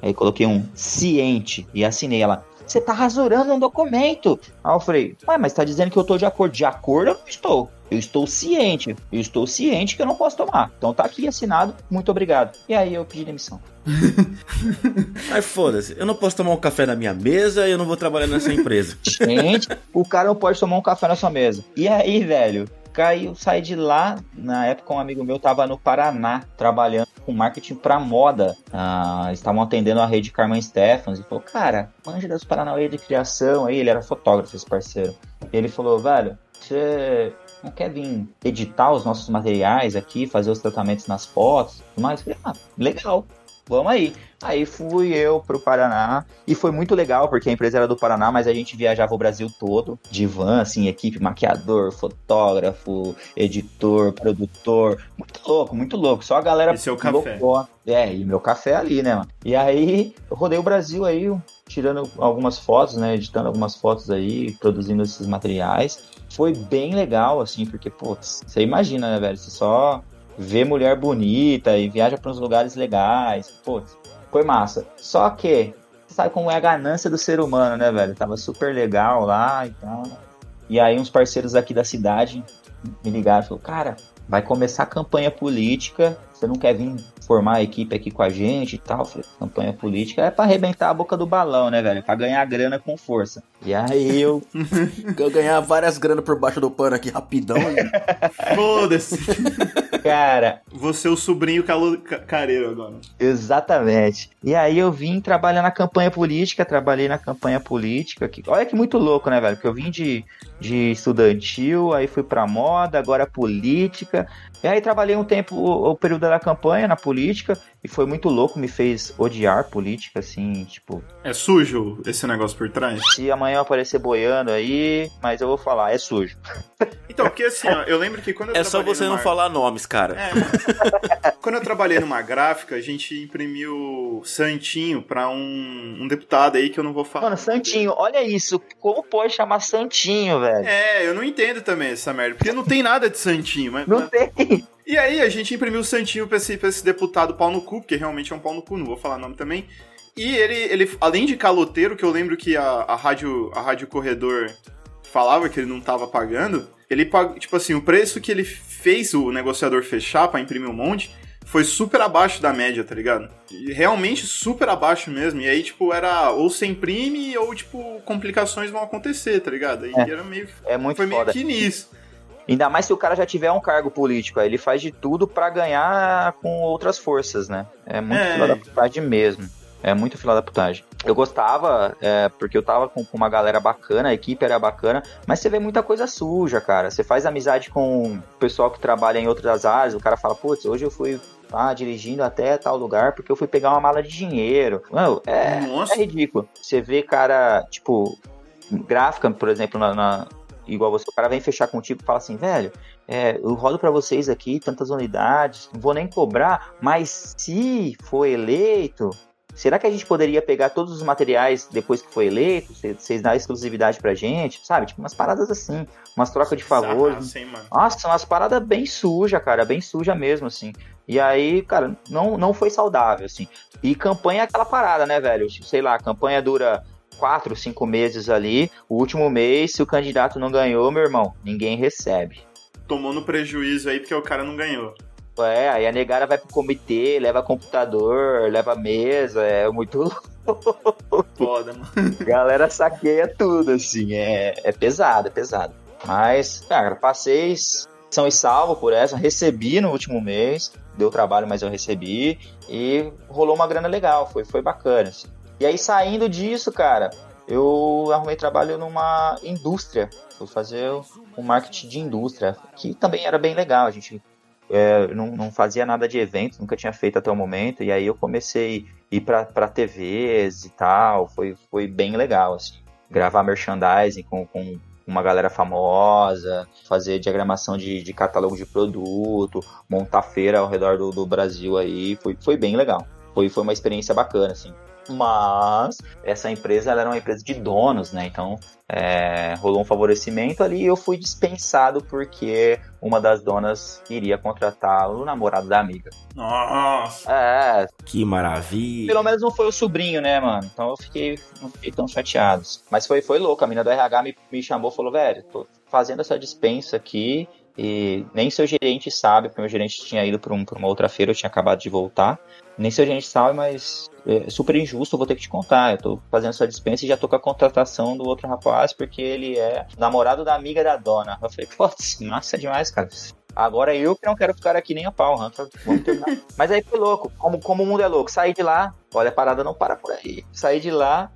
Aí coloquei um ciente e assinei ela. Você tá rasurando um documento. Aí eu falei, ué, mas tá dizendo que eu tô de acordo. De acordo eu não estou. Eu estou ciente. Eu estou ciente que eu não posso tomar. Então tá aqui assinado. Muito obrigado. E aí eu pedi demissão. Aí foda-se, eu não posso tomar um café na minha mesa e eu não vou trabalhar nessa empresa. Gente, o cara não pode tomar um café na sua mesa. E aí, velho? Caiu, saí de lá. Na época, um amigo meu tava no Paraná trabalhando com marketing pra moda. Ah, estavam atendendo a rede Carmen Stephens e falou: Cara, manja das Paranauê de criação. Aí ele era fotógrafo, esse parceiro. E ele falou: Velho, você não quer vir editar os nossos materiais aqui, fazer os tratamentos nas fotos? e? Eu falei: Ah, legal. Vamos aí. Aí fui eu pro Paraná e foi muito legal porque a empresa era do Paraná, mas a gente viajava o Brasil todo de van, assim, equipe, maquiador, fotógrafo, editor, produtor, muito louco, muito louco. Só a galera E seu café. loucou. É, e meu café ali, né, mano? E aí eu rodei o Brasil aí, tirando algumas fotos, né, editando algumas fotos aí, produzindo esses materiais. Foi bem legal, assim, porque, putz, você imagina, né, velho? Você só vê mulher bonita e viaja para uns lugares legais. Putz, foi massa. Só que, você sabe como é a ganância do ser humano, né, velho? Tava super legal lá e tal. E aí uns parceiros aqui da cidade me ligaram e falaram, cara, vai começar a campanha política, você não quer vir formar a equipe aqui com a gente e tal? Falei, campanha política é pra arrebentar a boca do balão, né, velho? Pra ganhar grana com força. E aí eu, Eu ganhar várias granas por baixo do pano aqui rapidão. Foda-se. cara, Você é o sobrinho calo... ca- careiro agora. Exatamente. E aí eu vim trabalhar na campanha política, trabalhei na campanha política. Que, olha que muito louco, né, velho? Porque eu vim de, de estudantil, aí fui pra moda, agora política. E aí trabalhei um tempo, o, o período da campanha na política, e foi muito louco, me fez odiar política, assim, tipo. É sujo esse negócio por trás? Se amanhã eu aparecer boiando aí, mas eu vou falar, é sujo. Então, porque assim, ó, eu lembro que quando eu É só você numa- não falar nomes, cara. É. Quando eu trabalhei numa gráfica, a gente imprimiu santinho pra um, um deputado aí que eu não vou falar. Mano, Santinho, olha isso, como pode chamar Santinho, velho? É, eu não entendo também essa merda, porque não tem nada de santinho, mas... Não tem. E aí a gente imprimiu o santinho pra esse, pra esse deputado pau no cu, porque realmente é um pau no cu, não vou falar nome também. E ele, ele além de caloteiro, que eu lembro que a, a, rádio, a Rádio Corredor falava que ele não tava pagando, ele pagou, tipo assim, o preço que ele fez o negociador fechar pra imprimir um monte foi super abaixo da média, tá ligado? E realmente super abaixo mesmo. E aí, tipo, era ou você imprime ou, tipo, complicações vão acontecer, tá ligado? E É. era meio. É muito Foi meio foda. que nisso. Ainda mais se o cara já tiver um cargo político, aí ele faz de tudo pra ganhar com outras forças, né? É muito É. fila da putagem mesmo. É muito fila da putagem. Eu gostava, é, porque eu tava com, com uma galera bacana, a equipe era bacana, mas você vê muita coisa suja, cara. Você faz amizade com o pessoal que trabalha em outras áreas, o cara fala, putz, hoje eu fui ah, dirigindo até tal lugar porque eu fui pegar uma mala de dinheiro. Mano, é, Nossa. é ridículo. Você vê cara, tipo, gráfica, por exemplo, na, na- igual você, o cara vem fechar contigo e fala assim, velho, é, eu rodo pra vocês aqui tantas unidades, não vou nem cobrar, mas se for eleito, será que a gente poderia pegar todos os materiais depois que foi eleito? Cê- Vocês dão exclusividade pra gente, sabe? Tipo, umas paradas assim, umas trocas de favores. Nossa, são umas paradas bem suja, cara, bem suja mesmo, assim. E aí, cara, não, não foi saudável, assim. E campanha é aquela parada, né, velho? Sei lá, a campanha dura quatro, cinco meses ali. O último mês, se o candidato não ganhou, meu irmão, ninguém recebe. Tomou no prejuízo aí porque o cara não ganhou. É, aí a negada vai pro comitê, leva computador, leva mesa, é muito Foda, mano. Galera saqueia tudo, assim. É, é pesado, é pesado. Mas, cara, passei são e salvo por essa. Recebi no último mês. Deu trabalho, mas eu recebi. E rolou uma grana legal. Foi, foi bacana. assim. E aí, saindo disso, cara, eu arrumei trabalho numa indústria. Fui fazer um marketing de indústria. Que também era bem legal. A gente é, não, não fazia nada de evento, nunca tinha feito até o momento. E aí eu comecei a ir pra, TVs e tal. Foi, foi bem legal, assim. Gravar merchandising com, com uma galera famosa, fazer diagramação de, de catálogo de produto, montar feira ao redor do, do Brasil aí. Foi, foi bem legal. Foi, foi uma experiência bacana, assim. Mas essa empresa ela era uma empresa de donos, né? Então é, rolou um favorecimento ali e eu fui dispensado porque uma das donas queria contratar o namorado da amiga. Nossa. É, Que maravilha. pelo menos não foi o sobrinho, né, mano? Então eu fiquei, não fiquei tão chateado. Mas foi, foi louco. A menina do RH me, me chamou e falou: velho, tô fazendo essa dispensa aqui e nem seu gerente sabe, porque meu gerente tinha ido pra, um, uma outra feira, eu tinha acabado de voltar. Nem seu gerente sabe, mas é super injusto, eu vou ter que te contar. Eu tô fazendo essa dispensa e já tô com a contratação do outro rapaz, porque ele é namorado da amiga da dona. Eu falei, putz, massa demais, cara. Agora eu que não quero ficar aqui nem a pau. Mas aí foi louco. Como, como o mundo é louco. Saí de lá, olha, a parada não para por aí. Saí de lá,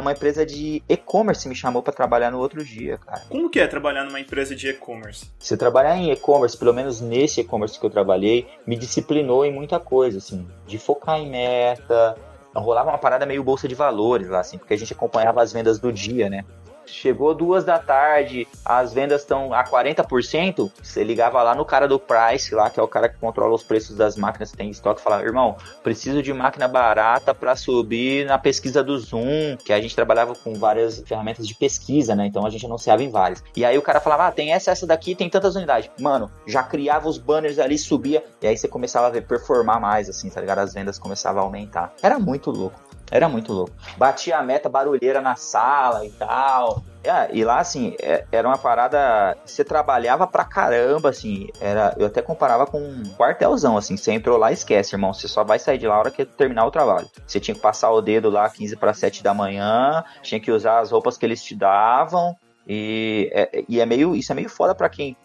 uma empresa de e-commerce me chamou pra trabalhar no outro dia, cara. Como que é trabalhar numa empresa de e-commerce? Se eu trabalhar em e-commerce, pelo menos nesse e-commerce que eu trabalhei, me disciplinou em muita coisa, assim, de focar em meta. Rolava uma parada meio bolsa de valores lá, assim, porque a gente acompanhava as vendas do dia, né? Chegou duas da tarde, as vendas estão a 40%, você ligava lá no cara do Price, lá, que é o cara que controla os preços das máquinas que tem em estoque, falava, irmão, preciso de máquina barata para subir na pesquisa do Zoom, que a gente trabalhava com várias ferramentas de pesquisa, né? Então a gente anunciava em várias. E aí o cara falava, ah, tem essa, essa daqui, tem tantas unidades. Mano, já criava os banners ali, subia, e aí você começava a ver performar mais, assim, tá ligado? As vendas começavam a aumentar. Era muito louco. Era muito louco. Batia a meta barulheira na sala e tal. É, e lá, assim, é- era uma parada. Você trabalhava pra caramba, assim. Era, eu até comparava com um quartelzão, assim. Você entrou lá, esquece, irmão. Você só vai sair de lá na hora que terminar o trabalho. Você tinha que passar o dedo lá 15 para 7 da manhã. Tinha que usar as roupas que eles te davam. E é, e é meio. Isso é meio foda pra quem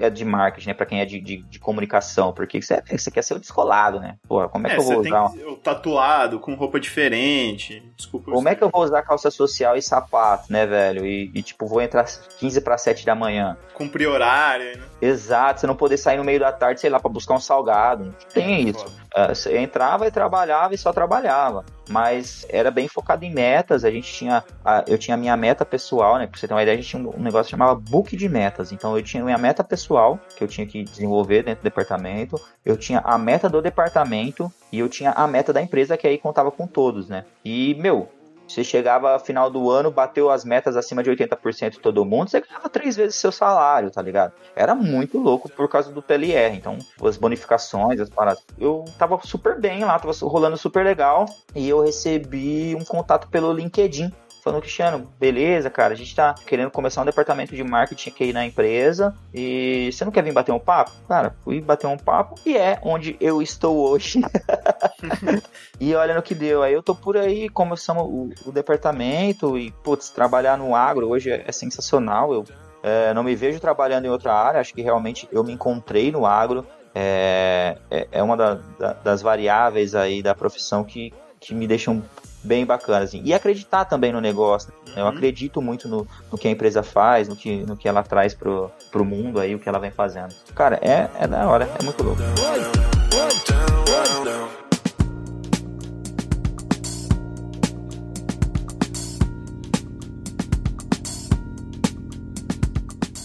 é de marketing, né? Pra quem é de, de, de comunicação. Porque você, você quer ser o descolado, né? Pô, como é, que eu vou usar? que- o tatuado, com roupa diferente. Desculpa. Como é que eu vou usar calça social e sapato, né, velho? E, e, tipo, vou entrar 15 para 7 da manhã. Cumprir horário, né? Exato, você não poder sair no meio da tarde, sei lá, pra buscar um salgado. Tem É, isso. foda. Ah, Você entrava e trabalhava e só trabalhava. Mas era bem focado em metas. A gente tinha. a- eu tinha a minha meta pessoal, né? Pra você ter uma ideia, a gente tinha um, negócio que chamava book de metas. Então eu tinha minha meta pessoal, que eu tinha que desenvolver dentro do departamento. Eu tinha a meta do departamento e eu tinha a meta da empresa, que aí contava com todos, né? E, meu. Você chegava final do ano, bateu as metas acima de 80% de todo mundo, você ganhava três vezes seu salário, tá ligado? Era muito louco por causa do PLR. Então, as bonificações, as paradas. Eu tava super bem lá, tava rolando super legal. E eu recebi um contato pelo LinkedIn. Falando, Cristiano, beleza, cara, a gente tá querendo começar um departamento de marketing aqui na empresa e você não quer vir bater um papo? Cara, fui bater um papo e é onde eu estou hoje. e olha no que deu, aí eu tô por aí, começamos o, o departamento e, putz, trabalhar no agro hoje é, é sensacional, eu é, não me vejo trabalhando em outra área, acho que realmente eu me encontrei no agro, é, é, é uma da- da- das variáveis aí da profissão que, que me deixam bem bacanas. Assim. E acreditar também no negócio. né? Eu acredito muito no, no que a empresa faz, no que, no que ela traz pro, pro mundo aí, o que ela vem fazendo. Cara, é, é da hora, é muito louco.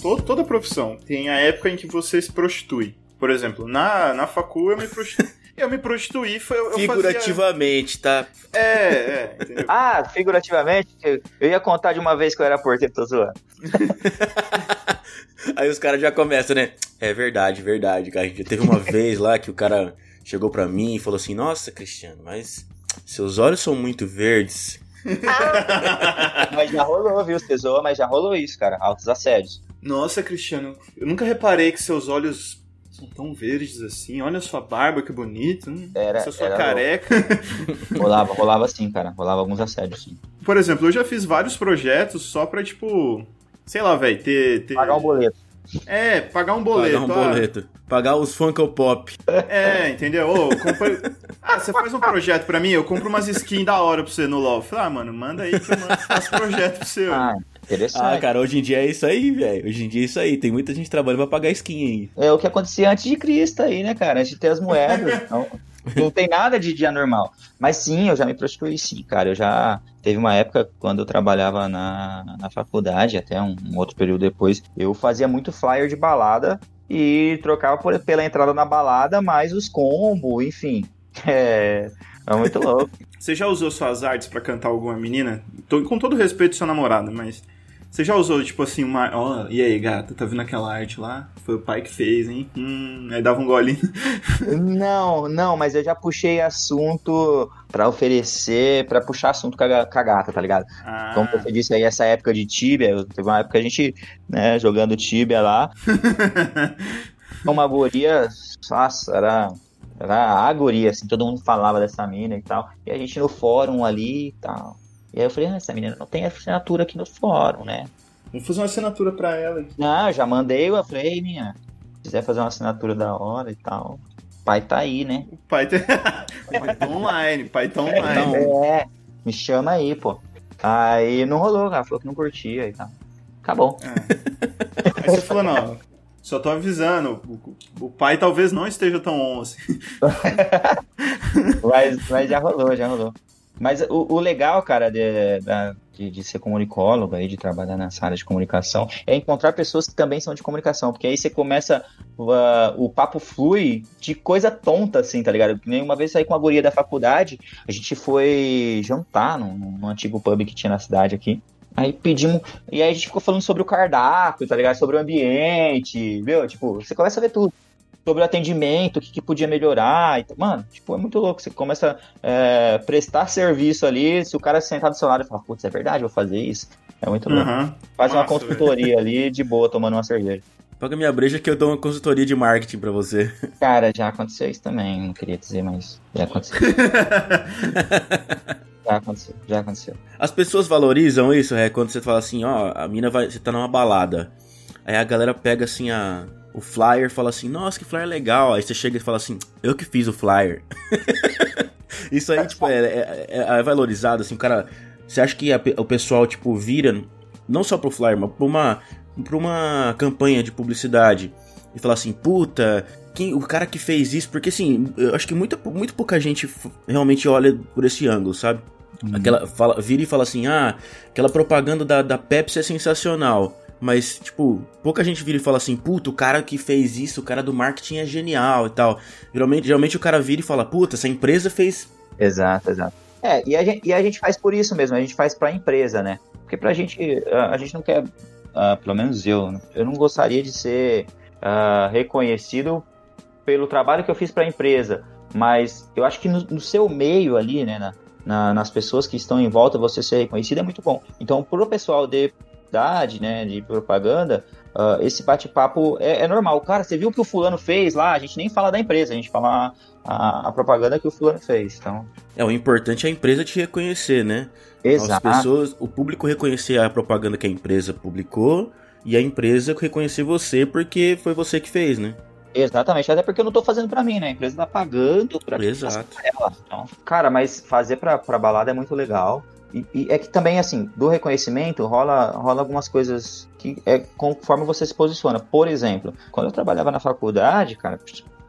Todo, toda profissão tem a época em que você se prostitui. Por exemplo, na, na facu eu me prostituí. Eu me prostituí, foi, eu, Figurativamente, tá? Fazia... É, é, entendeu? Ah, figurativamente, eu ia contar de uma vez que eu era porteiro, tô zoando. Aí os caras já começam, né? É verdade, verdade, cara. A gente já teve uma vez lá que o cara chegou pra mim e falou assim: Nossa, Cristiano, mas seus olhos são muito verdes. Mas já rolou, viu? Você zoa, mas já rolou isso, cara. Altos assédios. Nossa, Cristiano, eu nunca reparei que seus olhos são tão verdes assim. Olha a sua barba, que bonito. Hum, Era- Essa sua era careca. Rolava, rolava sim, cara. Rolava alguns assédios, sim. Por exemplo, eu já fiz vários projetos só pra, tipo. Sei lá, velho, ter, ter. Pagar um boleto. É, pagar um boleto. Pagar um ah, boleto. Pagar os Funko Pop. É, entendeu? Ô, Ah, você faz um projeto pra mim, eu compro umas skins da hora pra você no LoL. Falei, ah, mano, manda aí que eu mando, faço projeto pra você. Ah, interessante. Ah, cara, hoje em dia é isso aí, velho. Hoje em dia é isso aí. Tem muita gente trabalhando pra pagar skin aí. É o que acontecia antes de Cristo aí, né, cara? Antes de ter as moedas. Não, não tem nada de dia normal. Mas sim, eu já me prostituí, sim, cara. Eu já. Teve uma época quando eu trabalhava na, na faculdade, até um, um outro período depois, eu fazia muito flyer de balada e trocava por- pela entrada na balada, mais os combos, enfim. É. É muito louco. Você já usou suas artes pra cantar alguma menina? Tô- com todo respeito, seu namorado, mas. Você já usou, tipo assim, uma. Ó, e aí, gata, tá vendo aquela arte lá? Foi o pai que fez, hein? Hum, aí dava um golinho. Não, não, mas eu já puxei assunto pra oferecer, pra puxar assunto com a, com a gata, tá ligado? Ah, Como você disse aí, essa época de Tibia, teve uma época que a gente, né, jogando Tibia lá, uma guria, nossa, era, era a guria, assim, todo mundo falava dessa mina e tal, e a gente no fórum ali e tal. E aí eu falei, ah, essa menina não tem assinatura aqui no fórum, né? Vamos fazer uma assinatura pra ela. Não, eu já mandei, eu falei, ei, minha, se quiser fazer uma assinatura da hora e tal, o pai tá aí, né? O pai, o pai tá online, pai tá online. É, me chama aí, pô. Aí não rolou, cara, falou que não curtia e tal. Acabou. Aí você falou, não, só tô avisando, o, o pai talvez não esteja tão on assim. Mas, mas já rolou, já rolou. Mas o, o legal, cara, de, de, de ser comunicólogo aí, de trabalhar nessa área de comunicação, é encontrar pessoas que também são de comunicação, porque aí você começa, uh, o papo flui de coisa tonta, assim, tá ligado? Nem uma vez saí com uma guria da faculdade, a gente foi jantar num, num antigo pub que tinha na cidade aqui. Aí pedimos. E aí a gente ficou falando sobre o cardápio, tá ligado? Sobre o ambiente, viu? Tipo, você começa a ver tudo. Sobre o atendimento, o que, que podia melhorar. e. Mano, tipo, é muito louco. Você começa a prestar serviço ali. Se o cara sentar do seu lado e falar, putz, é verdade, vou fazer isso. É muito louco. Aham. Faz uma Massa, consultoria ali de boa, tomando uma cerveja. Paga minha breja que eu dou uma consultoria de marketing pra você. Cara, já aconteceu isso também. Não queria dizer, mas já aconteceu. já aconteceu, já aconteceu. As pessoas valorizam isso, é quando você fala assim, ó, a mina vai. Você tá numa balada. Aí a galera pega assim a. O flyer e fala assim, nossa, que flyer legal. Aí você chega e fala assim, eu que fiz o flyer. Isso aí, tipo, é, é, é- é valorizado, assim, o cara. Você acha que a o pessoal, tipo, vira, não só pro flyer, mas pra uma, pra uma campanha de publicidade e fala assim, puta, quem, o cara que fez isso, porque assim, eu acho que muita, muito pouca gente realmente olha por esse ângulo, sabe? Aquela, fala, vira e fala assim, ah, aquela propaganda da, da Pepsi é sensacional. Mas, tipo, pouca gente vira e fala assim, puta, o cara que fez isso, o cara do marketing é genial e tal. Geralmente, geralmente o cara vira e fala, puta, essa empresa fez. Exato, exato. É, e a, gente, e a gente faz por isso mesmo, a gente faz pra empresa, né? Porque pra gente, a, a gente não quer, ah, pelo menos eu, eu não gostaria de ser ah, reconhecido pelo trabalho que eu fiz pra empresa, mas eu acho que no, no seu meio ali, né, na, na- nas pessoas que estão em volta, você ser reconhecido é muito bom. Então, pro pessoal de idade, né, de propaganda, ah, esse bate-papo é, é normal. Cara, você viu o que o fulano fez lá? A gente nem fala da empresa, a gente fala a, a propaganda que o fulano fez. Então, É, o importante é a empresa te reconhecer, né? As exato. pessoas, o público reconhecer a propaganda que a empresa publicou e a empresa reconhecer você porque foi você que fez, né? Exatamente, até porque eu não tô fazendo pra mim, né? A empresa tá pagando pra Exato. pra ela. Então, cara, mas fazer pra, pra balada é muito legal. E, e é que também, assim, do reconhecimento rola, rola algumas coisas que é conforme você se posiciona. Por exemplo, quando eu trabalhava na faculdade, cara,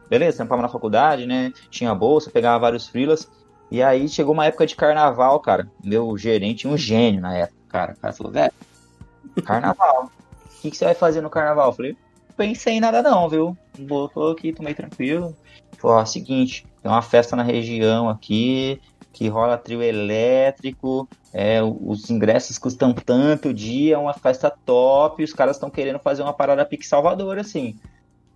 beleza, trampava na faculdade, né? Tinha bolsa, pegava vários freelas. E aí chegou uma época de carnaval, cara. Meu gerente, um gênio na época, cara. O cara falou, velho, carnaval. O que, que você vai fazer no carnaval? Eu falei, pensei em nada não, viu? Botou aqui, tomei tranquilo. Falou, ó, seguinte, tem uma festa na região aqui, que rola trio elétrico, é, os ingressos custam tanto o dia, é uma festa top, os caras estão querendo fazer uma parada pique Salvador, assim.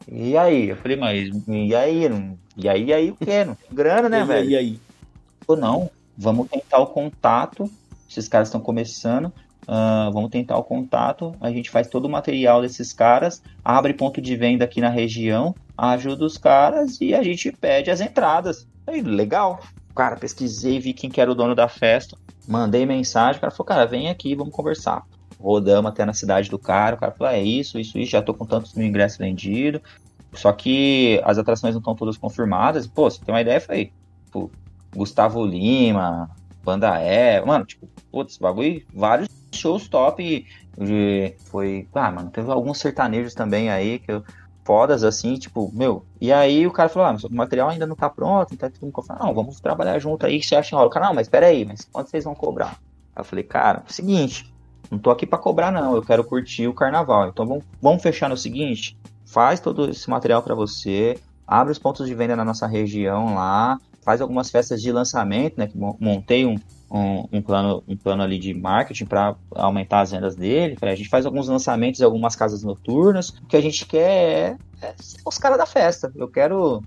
E aí? Eu falei, mas e aí? Não- E aí, e aí o quê? Não tem grana, né, e, velho? e aí? ou não, vamos tentar o contato. Esses caras estão começando, ah, vamos tentar o contato. A gente faz todo o material desses caras, abre ponto de venda aqui na região, ajuda os caras e a gente pede as entradas. Aí, legal. Cara, pesquisei, vi quem que era o dono da festa, mandei mensagem, o cara falou, cara, vem aqui, vamos conversar. Rodamos até na cidade do cara, o cara falou, é isso, isso, isso, já tô com tantos mil ingressos vendidos. Só que as atrações não estão todas confirmadas. Pô, você tem uma ideia, foi, pô, Gustavo Lima, Banda E, mano, tipo, putz, bagulho, vários shows top. de- foi, ah, mano, teve alguns sertanejos também aí que eu, fodas assim, tipo, meu. E aí o cara falou, ah, mas o material ainda não tá pronto, então tudo eu falei, não, vamos trabalhar junto aí, você acha enrola. O cara, não, mas peraí, mas quanto vocês vão cobrar? Aí eu falei, cara, é o seguinte, não tô aqui pra cobrar, não, eu quero curtir o carnaval. Então vamos, vamos fechar no seguinte: faz todo esse material pra você, abre os pontos de venda na nossa região lá, faz algumas festas de lançamento, né? Que mo- montei um, um, um plano, um plano ali de marketing para aumentar as vendas dele. A gente faz alguns lançamentos em algumas casas noturnas. O que a gente quer é, é os caras da festa. Eu quero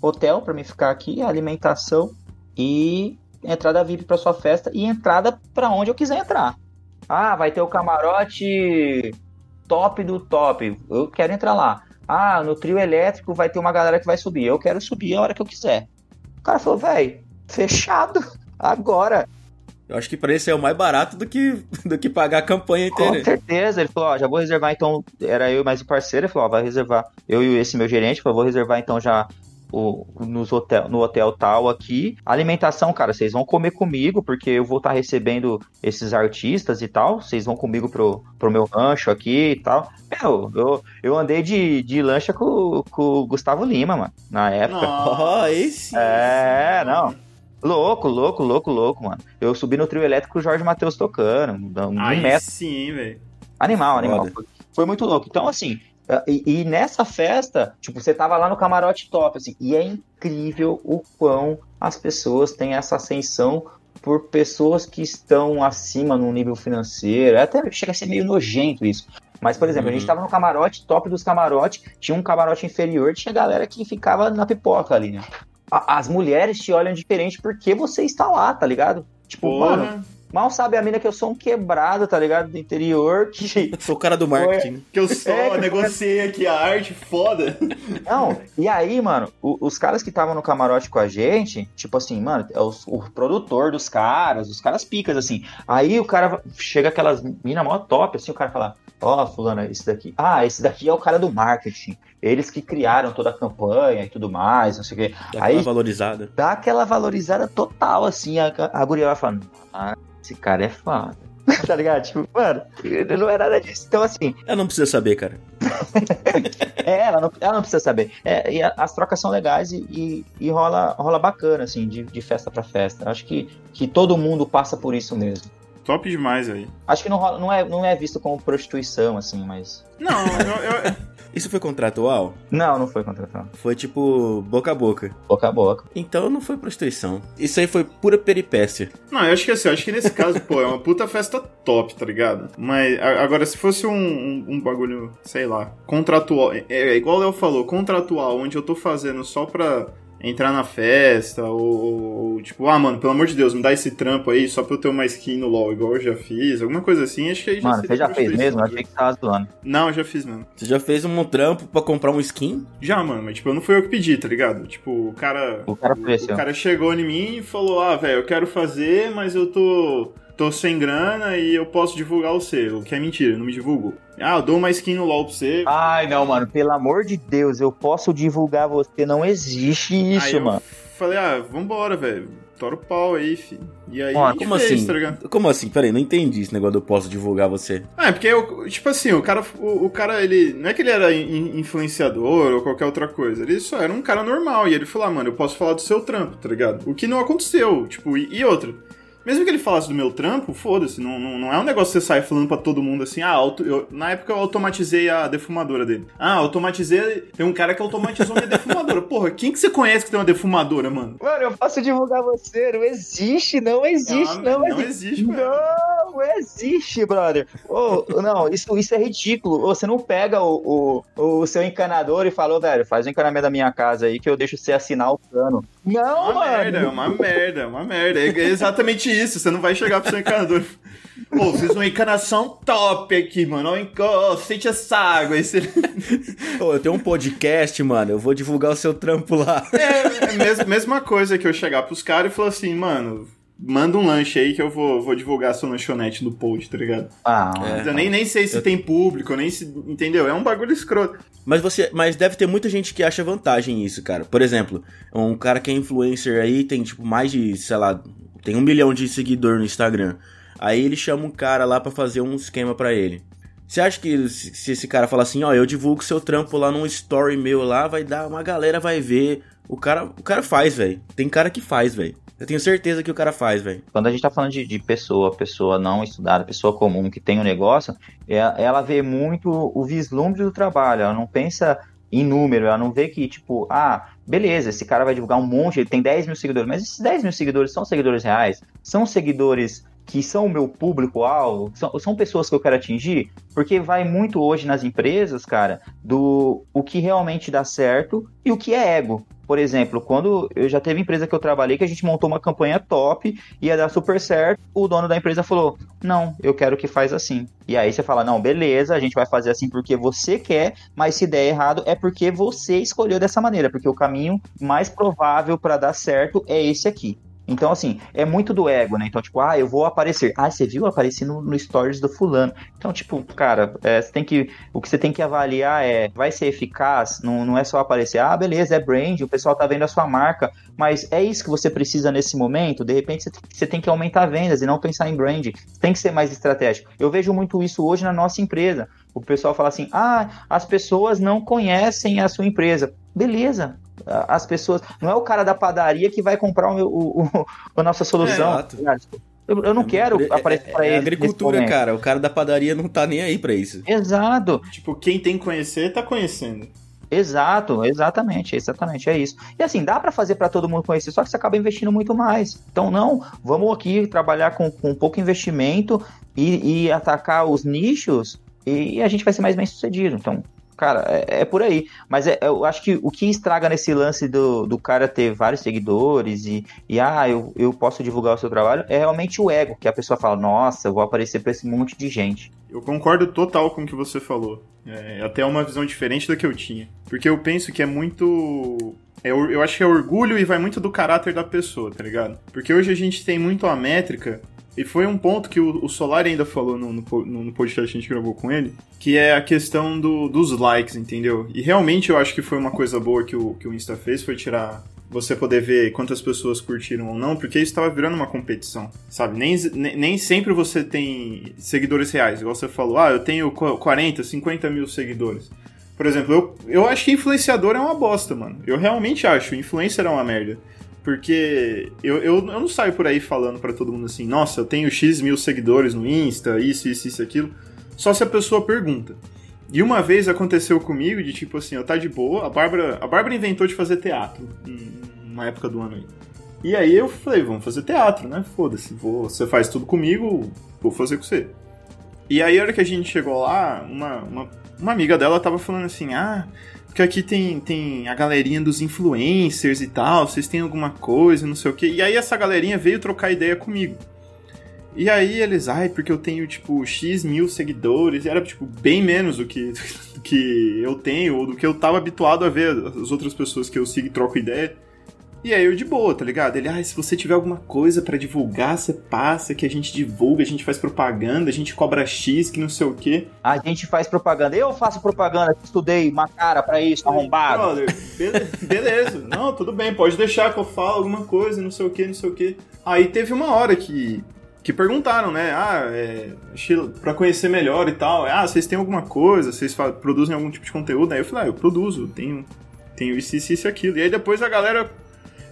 hotel para mim ficar aqui, alimentação e entrada VIP para sua festa e entrada para onde eu quiser entrar. Ah, vai ter o camarote top do top. Eu quero entrar lá. Ah, no trio elétrico vai ter uma galera que vai subir. Eu quero subir a hora que eu quiser. O cara falou, velho, fechado. Agora. Eu acho que pra esse é o mais barato do que, do que pagar a campanha Com inteira. certeza. Ele falou, ó, já vou reservar então. Era eu e mais um parceiro. Ele falou, ó, vai reservar. Eu e esse meu gerente, falou, vou reservar então já o, nos hotel, no hotel tal aqui. Alimentação, cara, vocês vão comer comigo, porque eu vou estar recebendo esses artistas e tal. Vocês vão comigo pro, pro meu rancho aqui e tal. Meu, eu, eu andei de, de lancha com, com o Gustavo Lima, mano, na época. Ó, esse. É, não. Louco, louco, louco, louco, mano. Eu subi no trio elétrico com o Jorge Matheus tocando. Um Aí metro. sim, velho. Animal, animal. Foi, foi muito louco. Então, assim, e, e nessa festa, tipo, você tava lá no camarote top, assim, e é incrível o quão as pessoas têm essa ascensão por pessoas que estão acima no nível financeiro. Até chega a ser meio nojento isso. Mas, por exemplo, a gente Uhum. tava no camarote, top dos camarotes, tinha um camarote inferior, tinha galera que ficava na pipoca ali, né? A- As mulheres te olham diferente porque você está lá, tá ligado? Tipo, mano, Porra. Mal sabe a mina que eu sou um quebrado, tá ligado? Do interior, que. Sou o cara do marketing. Que eu só É, que- negociei aqui a arte foda. Não, e aí, mano, o- os caras que estavam no camarote com a gente, tipo assim, mano, é os- o produtor dos caras, os caras picas, assim. Aí o cara chega aquelas mina mó top, assim, o cara fala, ó, fulano, esse daqui. Ah, esse daqui é o cara do marketing. Eles que criaram toda a campanha e tudo mais, não sei o quê. Daquela Aí valorizada. dá aquela valorizada total, assim, a, a guria vai falando, ah, esse cara é foda. tá ligado? Tipo, mano, não é nada disso. Então, assim, Ela não precisa saber, cara. É, ela não, ela não precisa saber. É, e a- as trocas são legais e, e- e rola, rola bacana, assim, de, de festa pra festa. Acho que, que todo mundo passa por isso mesmo. Top demais aí. Acho que não, rola- não, é, não é visto como prostituição, assim, mas. Não, eu, eu- Isso foi contratual? Não, não foi contratação. Foi tipo boca a boca. Boca a boca. Então não foi prostituição. Isso aí foi pura peripécia. não, eu acho que assim, eu acho que nesse caso, pô, é uma puta festa top, tá ligado? Mas a- agora, se fosse um, um, um bagulho, sei lá, contratual, é, é igual o Léo falou, contratual, onde eu tô fazendo só pra entrar na festa, ou, ou- ou, tipo, ah, mano, pelo amor de Deus, me dá esse trampo aí só pra eu ter uma skin no LoL, igual eu já fiz, alguma coisa assim, acho que aí já Mano, você já fez mesmo? Eu tá achei que você tava zoando. Não, eu já fiz mesmo. Você já fez um trampo pra comprar um skin? Já, mano, mas tipo, não foi eu que pedi, tá ligado? Tipo, o cara. O cara o, ofereceu. cara chegou em mim e falou: Ah, velho, eu quero fazer, mas eu tô. Tô sem grana e eu posso divulgar você. O que é mentira, eu não me divulgo. Ah, eu dou uma skin no LOL pra você. Ai, não, mano, pelo amor de Deus, eu posso divulgar você. Não existe aí isso, eu mano. falei, ah, vambora, velho. Tora o pau aí, fi. E aí, Como fez, assim? tá ligado? Como assim? Peraí, não entendi esse negócio do eu posso divulgar você. Ah, é porque, eu, tipo assim, o cara, o, o cara, ele. Não é que ele era in- influenciador ou qualquer outra coisa. Ele só era um cara normal. E ele falou, ah, mano, eu posso falar do seu trampo, tá ligado? O que não aconteceu. Tipo, e, e outra. Mesmo que ele falasse do meu trampo, foda-se. Não, não, não é um negócio que você sai falando pra todo mundo assim, ah, auto, eu- na época eu automatizei a defumadora dele. Ah, automatizei. Tem um cara que automatizou minha defumadora. Porra, quem que você conhece que tem uma defumadora, mano? Mano, eu posso divulgar você. Não existe, não existe, Ah, não, não existe. existe, mano. Não, não existe, brother. Ô, não, isso, isso é ridículo. Você não pega o, o, o seu encanador e fala, ô, velho, faz o encanamento da minha casa aí que eu deixo você assinar o plano. Não, Uma mano. merda, é uma merda, é uma merda. É exatamente isso. Você não vai chegar pro seu encanador. Pô, fiz uma encanação top aqui, mano. Ó, sente essa água. Ô, eu tenho um podcast, mano. Eu vou divulgar o seu trampo lá. É, é a mes- mesma coisa que eu chegar pros caras e falar assim, mano, manda um lanche aí que eu vou, vou divulgar a sua lanchonete no post, tá ligado? Ah, É. Eu nem, nem sei se tem público, nem se. Entendeu? É um bagulho escroto. Mas você, mas deve ter muita gente que acha vantagem nisso, cara. Por exemplo, um cara que é influencer aí tem tipo mais de, sei lá, tem um milhão de seguidor no Instagram. Aí ele chama um cara lá pra fazer um esquema pra ele. Você acha que se se esse cara falar assim, ó, eu divulgo seu trampo lá num story meu lá, vai dar, uma galera vai ver. O cara, o cara faz, velho. Tem cara que faz, velho. Eu tenho certeza que o cara faz, velho. Quando a gente tá falando de, de pessoa, pessoa não estudada, pessoa comum que tem um negócio, é- ela vê muito o vislumbre do trabalho, ela não pensa em número, ela não vê que, tipo, ah, beleza, esse cara vai divulgar um monte, ele tem 10 mil seguidores, mas esses 10 mil seguidores são seguidores reais? São seguidores que são o meu público-alvo? São, são pessoas que eu quero atingir? Porque vai muito hoje nas empresas, cara, do o que realmente dá certo e o que é ego. Por exemplo, quando eu já teve empresa que eu trabalhei que a gente montou uma campanha top, ia dar super certo, o dono da empresa falou: "Não, eu quero que faz assim". E aí você fala: "Não, beleza, a gente vai fazer assim porque você quer, mas se der errado é porque você escolheu dessa maneira, porque o caminho mais provável para dar certo é esse aqui". Então, assim, é muito do ego, né? Então, tipo, ah, eu vou aparecer. Ah, você viu? No, no stories do fulano. Então, tipo, cara, é, você tem que. O que você tem que avaliar é, vai ser eficaz? Não, não é só aparecer, ah, beleza, é brand, o pessoal tá vendo a sua marca, mas é isso que você precisa nesse momento? De repente, você, tem- você tem que aumentar vendas e não pensar em brand. Tem que ser mais estratégico. Eu vejo muito isso hoje na nossa empresa. O pessoal fala assim, ah, as pessoas não conhecem a sua empresa. Beleza, as pessoas. Não é o cara da padaria que vai comprar o, meu- o, o- a nossa solução. exato. eu, eu não quero É- aparecer é, pra é ele. agricultura, cara. O cara da padaria não tá nem aí pra isso. Exato, Tipo, quem tem que conhecer, tá conhecendo. exato, exatamente, exatamente, é isso. E assim, dá pra fazer pra todo mundo conhecer, só que você acaba investindo muito mais. Então, não, vamos aqui trabalhar com, com pouco investimento e, e atacar os nichos e a gente vai ser mais bem sucedido. Então, Cara, é, é por aí. Mas é, eu acho que o que estraga nesse lance do, do cara ter vários seguidores e, e ah, eu, eu posso divulgar o seu trabalho é realmente o ego, que a pessoa fala, nossa, eu vou aparecer pra esse monte de gente. Eu concordo total com o que você falou. É até uma visão diferente da que eu tinha. Porque eu penso que é muito. é eu acho que é orgulho e vai muito do caráter da pessoa, tá ligado? Porque hoje a gente tem muito a métrica, e foi um ponto que o, o Solar ainda falou no, no, no podcast que a gente gravou com ele, que é a questão do- dos likes, entendeu? E realmente eu acho que foi uma coisa boa que o, que o Insta fez, foi tirar você poder ver quantas pessoas curtiram ou não, porque isso estava virando uma competição, sabe? Nem, nem, nem sempre você tem seguidores reais, igual você falou, ah, eu tenho qu- 40, 50 mil seguidores. Por exemplo, eu, eu acho que influenciador é uma bosta, mano. Eu realmente acho, influencer é uma merda. Porque eu, eu, eu não saio por aí falando pra todo mundo assim, nossa, eu tenho X mil seguidores no Insta, isso, isso, isso, aquilo. Só se a pessoa pergunta. E uma vez aconteceu comigo de tipo assim, eu tá de boa, a Bárbara, a Bárbara inventou de fazer teatro numa época do ano aí. E aí eu falei, vamos fazer teatro, né? Foda-se, você faz tudo comigo, vou fazer com você. E aí a hora que a gente chegou lá, uma, uma, uma amiga dela tava falando assim, ah, porque aqui tem, tem a galerinha dos influencers e tal, vocês têm alguma coisa, não sei o quê. E aí essa galerinha veio trocar ideia comigo. E aí eles, ai, porque eu tenho, tipo, X mil seguidores, e era, tipo, bem menos do que, do que eu tenho, ou do que eu tava habituado a ver as outras pessoas que eu sigo e troco ideia. E aí eu de boa, tá ligado? Ele, ai, se você tiver alguma coisa pra divulgar, você passa, que a gente divulga, a gente faz propaganda, a gente cobra X, que não sei o quê. A gente faz propaganda. Eu faço propaganda, estudei uma cara pra isso, arrombado. Brother, be- beleza. Não, tudo bem, pode deixar que eu falo alguma coisa, não sei o que, não sei o que. Aí teve uma hora que, que perguntaram, né? Ah, é, pra conhecer melhor e tal. Ah, vocês têm alguma coisa? Vocês produzem algum tipo de conteúdo? Aí eu falei, ah, eu produzo, tenho, tenho isso, isso, isso e aquilo. E aí depois a galera.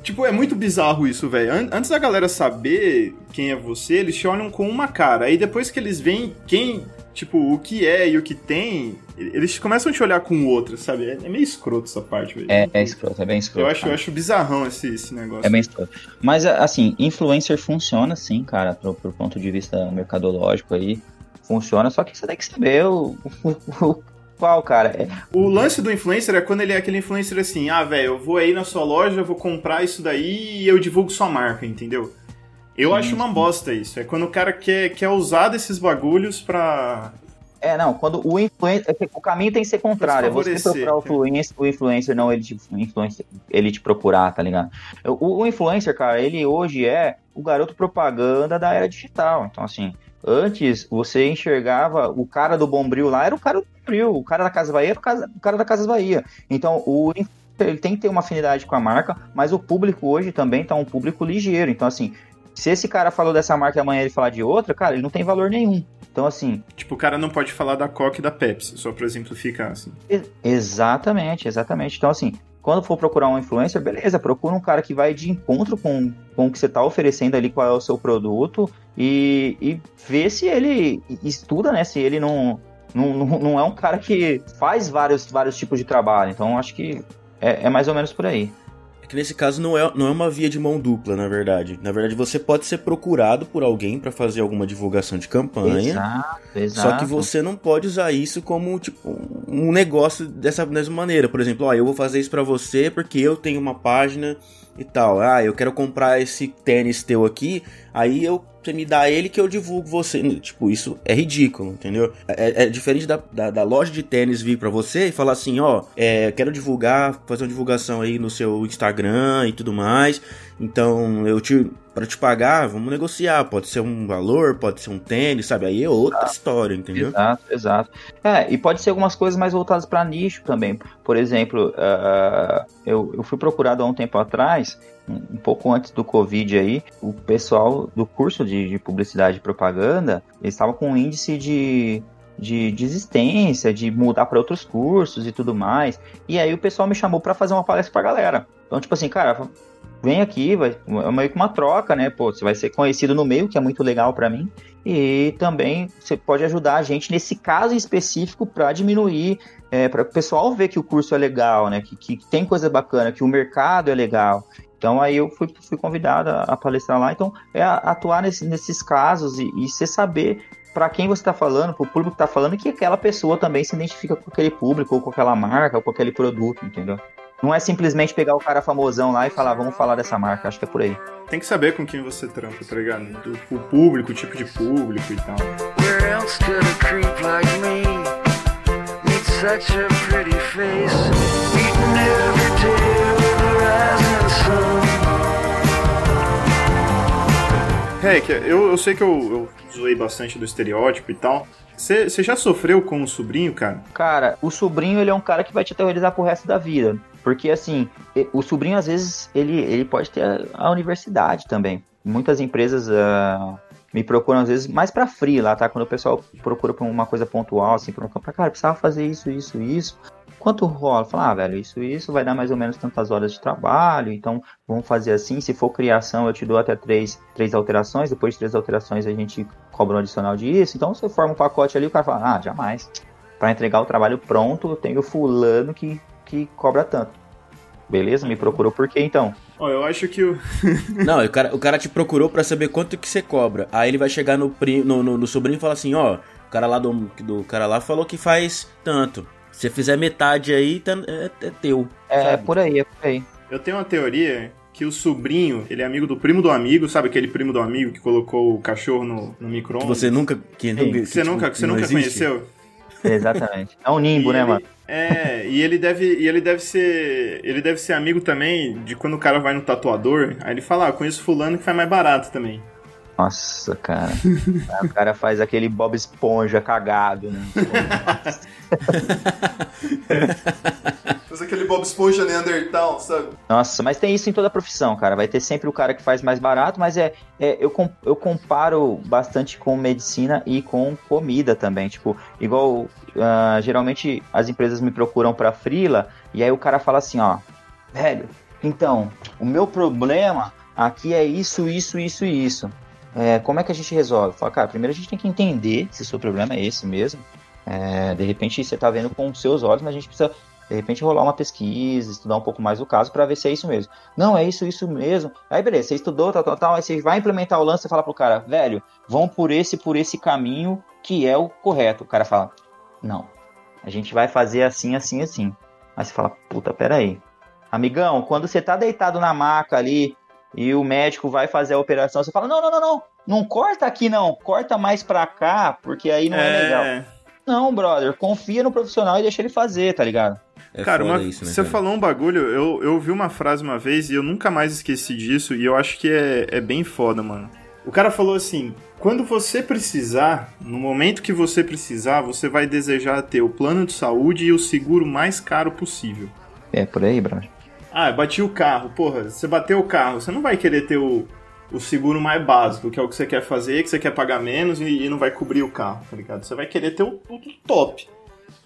Tipo, é muito bizarro isso, velho. An- Antes da galera saber quem é você, eles te olham com uma cara. Aí depois que eles veem quem, tipo, o que é e o que tem, eles começam a te olhar com outra, sabe? É é meio escroto essa parte, velho. É, é escroto, é bem escroto. Eu acho, eu acho bizarrão esse, esse negócio. É bem escroto. Mas, assim, influencer funciona sim, cara, pro, pro ponto de vista mercadológico aí. Funciona, só que você tem que saber o, o- o- qual, cara. É, O lance do influencer é quando ele é aquele influencer assim, ah, velho, eu vou aí na sua loja, eu vou comprar isso daí e eu divulgo sua marca, entendeu? Eu Sim, acho uma sim. bosta isso. É quando o cara quer, quer usar desses bagulhos pra. É, não, quando o influencer. é O caminho tem que ser contrário. É você procurar o influencer, o influencer, não ele te, influencer, ele te procurar, tá ligado? O, o influencer, cara, ele hoje é o garoto propaganda da era digital. Então, assim, antes você enxergava o cara do Bombril lá, era o cara do Bombril, o cara da Casa Bahia era o casa- o cara da Casa Bahia. Então, o ele tem que ter uma afinidade com a marca, mas o público hoje também tá um público ligeiro. Então, assim, se esse cara falou dessa marca e amanhã ele falar de outra, cara, ele não tem valor nenhum. Então, assim, Tipo, o cara não pode falar da Coca e da Pepsi, só pra exemplificar, assim. Exatamente, exatamente. Então, assim, quando for procurar um influencer, beleza, procura um cara que vai de encontro com, com o que você está oferecendo ali, qual é o seu produto, e, e vê se ele estuda, né? Se ele não, não, não é um cara que faz vários, vários tipos de trabalho. Então, acho que é, é mais ou menos por aí. Que nesse caso não é, não é uma via de mão dupla, na verdade. Na verdade, você pode ser procurado por alguém pra fazer alguma divulgação de campanha. Exato, exato. Só que você não pode usar isso como tipo um negócio dessa mesma maneira. Por exemplo, ó, eu vou fazer isso pra você porque eu tenho uma página e tal. Ah, eu quero comprar esse tênis teu aqui, aí eu você me dá ele que eu divulgo você. Tipo, isso é ridículo, entendeu? É, é diferente da, da, da loja de tênis vir pra você e falar assim, ó, é, quero divulgar, fazer uma divulgação aí no seu Instagram e tudo mais. Então, eu te para te pagar, vamos negociar. Pode ser um valor, pode ser um tênis, sabe? Aí é outra história, entendeu? Exato, exato. É, e pode ser algumas coisas mais voltadas para nicho também. Por exemplo, ah, eu, eu fui procurado há um tempo atrás, um, pouco antes do Covid aí, o pessoal do curso de, de publicidade e propaganda, eles estavam com um índice de, de desistência, de mudar para outros cursos e tudo mais. E aí o pessoal me chamou para fazer uma palestra pra galera. Então, tipo assim, cara, vem aqui, vai, é meio que uma troca, né? Pô, você vai ser conhecido no meio, que é muito legal para mim. E também você pode ajudar a gente nesse caso específico para diminuir, é, para o pessoal ver que o curso é legal, né? Que, que tem coisa bacana, que o mercado é legal. Então aí eu fui, fui convidado a, a palestrar lá. Então é a- atuar nesse- nesses casos e, e você saber para quem você tá falando, pro público que tá falando, que aquela pessoa também se identifica com aquele público, ou com aquela marca, ou com aquele produto, entendeu? Não é simplesmente pegar o cara famosão lá e falar, vamos falar dessa marca, acho que é por aí. Tem que saber com quem você trampa, tá ligado? Do, o público, o tipo de público e tal. Where Heck, eu, eu sei que eu, eu zoei bastante do estereótipo e tal. Você já sofreu com o sobrinho, cara? Cara, o sobrinho, ele é um cara que vai te aterrorizar pro resto da vida. Porque, assim, o sobrinho, às vezes, ele, ele pode ter a, a universidade também. Muitas empresas ah, me procuram, às vezes, mais pra free lá, tá? Quando o pessoal procura pra uma coisa pontual, assim, pra, pra cara, precisava fazer isso, isso, isso. Quanto rola? Fala, ah, velho, isso, isso vai dar mais ou menos tantas horas de trabalho, então vamos fazer assim. Se for criação, eu te dou até três, três alterações, depois de três alterações a gente cobra um adicional disso. Então você forma um pacote ali, o cara fala, ah, jamais. Pra entregar o trabalho pronto, eu tenho fulano que, que cobra tanto. Beleza? Me procurou por quê então? Ó, eu acho que o. Não, o cara, o cara te procurou pra saber quanto que você cobra. Aí ele vai chegar no, pri- no, no, no sobrinho e falar assim, ó, o cara lá do, do cara lá falou que faz tanto. Se você fizer metade aí, tá, é, é teu. É, sabe? por aí, é por aí. Eu tenho uma teoria que o sobrinho, ele é amigo do primo do amigo, sabe aquele primo do amigo que colocou o cachorro no, no micro-ondas? você nunca. Que nunca Que você tipo, nunca, que você nunca existe. conheceu? Exatamente. É um nimbo, E né, ele- mano? É, e ele deve, e ele deve ser, ele deve ser amigo também de quando o cara vai no tatuador, aí ele fala, ah, conheço fulano que faz mais barato também. Nossa, cara. O cara faz aquele Bob Esponja cagado, né? Faz aquele Bob Esponja Neandertal, sabe? Nossa, mas tem isso em toda profissão, cara. Vai ter sempre o cara que faz mais barato, mas é, é eu, com- eu comparo bastante com medicina e com comida também. Tipo, igual ah, geralmente as empresas me procuram pra frila e aí o cara fala assim, ó, velho, então, o meu problema aqui é isso, isso, isso e isso. É, como é que a gente resolve? Fala, cara, primeiro a gente tem que entender se o seu problema é esse mesmo. É, de repente você tá vendo com os seus olhos, mas a gente precisa de repente rolar uma pesquisa, estudar um pouco mais o caso para ver se é isso mesmo. Não, é isso, isso mesmo. Aí beleza, você estudou, tal, tal, tal, aí você vai implementar o lance e fala pro cara, velho, vão por esse, por esse caminho que é o correto. O cara fala, não, a gente vai fazer assim, assim, assim. Aí você fala, puta, peraí. Amigão, quando você tá deitado na maca ali e o médico vai fazer a operação, você fala, não, não, não, não, não corta aqui não, corta mais pra cá, porque aí não é, legal. Não, brother, confia no profissional e deixa ele fazer, tá ligado? É cara, uma- isso, né, você cara? falou um bagulho, eu, eu ouvi uma frase uma vez e eu nunca mais esqueci disso, e eu acho que é, é bem foda, mano. O cara falou assim: quando você precisar, no momento que você precisar, você vai desejar ter o plano de saúde e o seguro mais caro possível. É por aí, brother. Ah, eu bati o carro. Porra, você bateu o carro, você não vai querer ter o, o seguro mais básico, que é o que você quer fazer, que você quer pagar menos e, e não vai cobrir o carro, tá ligado? Você vai querer ter o, o top.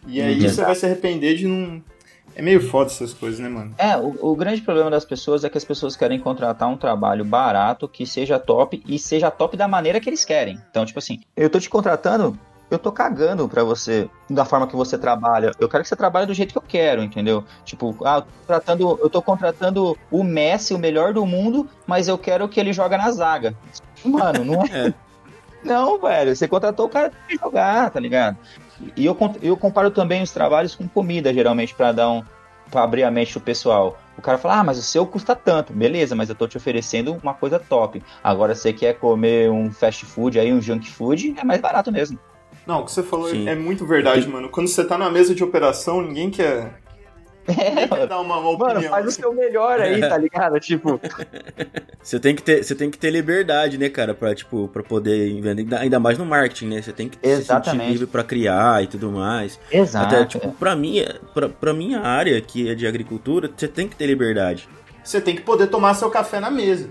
E aí Uhum. você vai se arrepender de não. É meio foda essas coisas, né, mano? É, o, o grande problema das pessoas é que as pessoas querem contratar um trabalho barato, que seja top e seja top da maneira que eles querem. Então, tipo assim, eu tô te contratando, eu tô cagando pra você, da forma que você trabalha. Eu quero que você trabalhe do jeito que eu quero, entendeu? Tipo, ah, eu tô contratando, eu tô contratando o Messi, o melhor do mundo, mas eu quero que ele joga na zaga. Mano, não é. Não, velho, você contratou o cara pra jogar, tá ligado? E eu, eu comparo também os trabalhos com comida, geralmente, pra dar um. pra abrir a mente do pessoal. O cara fala, ah, mas o seu custa tanto. Beleza, mas eu tô te oferecendo uma coisa top. Agora, você quer comer um fast food aí, um junk food, é mais barato mesmo. Não, o que você falou Sim. é muito verdade, mano. Quando você tá na mesa de operação, ninguém quer, ninguém quer dar uma, uma opinião. Mano, faz o seu melhor aí, tá ligado? Tipo, Você tem que ter, você tem que ter liberdade, né, cara, pra, tipo, pra poder vender, ainda- ainda mais no marketing, né? Você tem que se sentir Exatamente. livre pra criar e tudo mais. exato. Até, tipo, pra mim, pra, pra minha área, que é de agricultura, você tem que ter liberdade. Você tem que poder tomar seu café na mesa.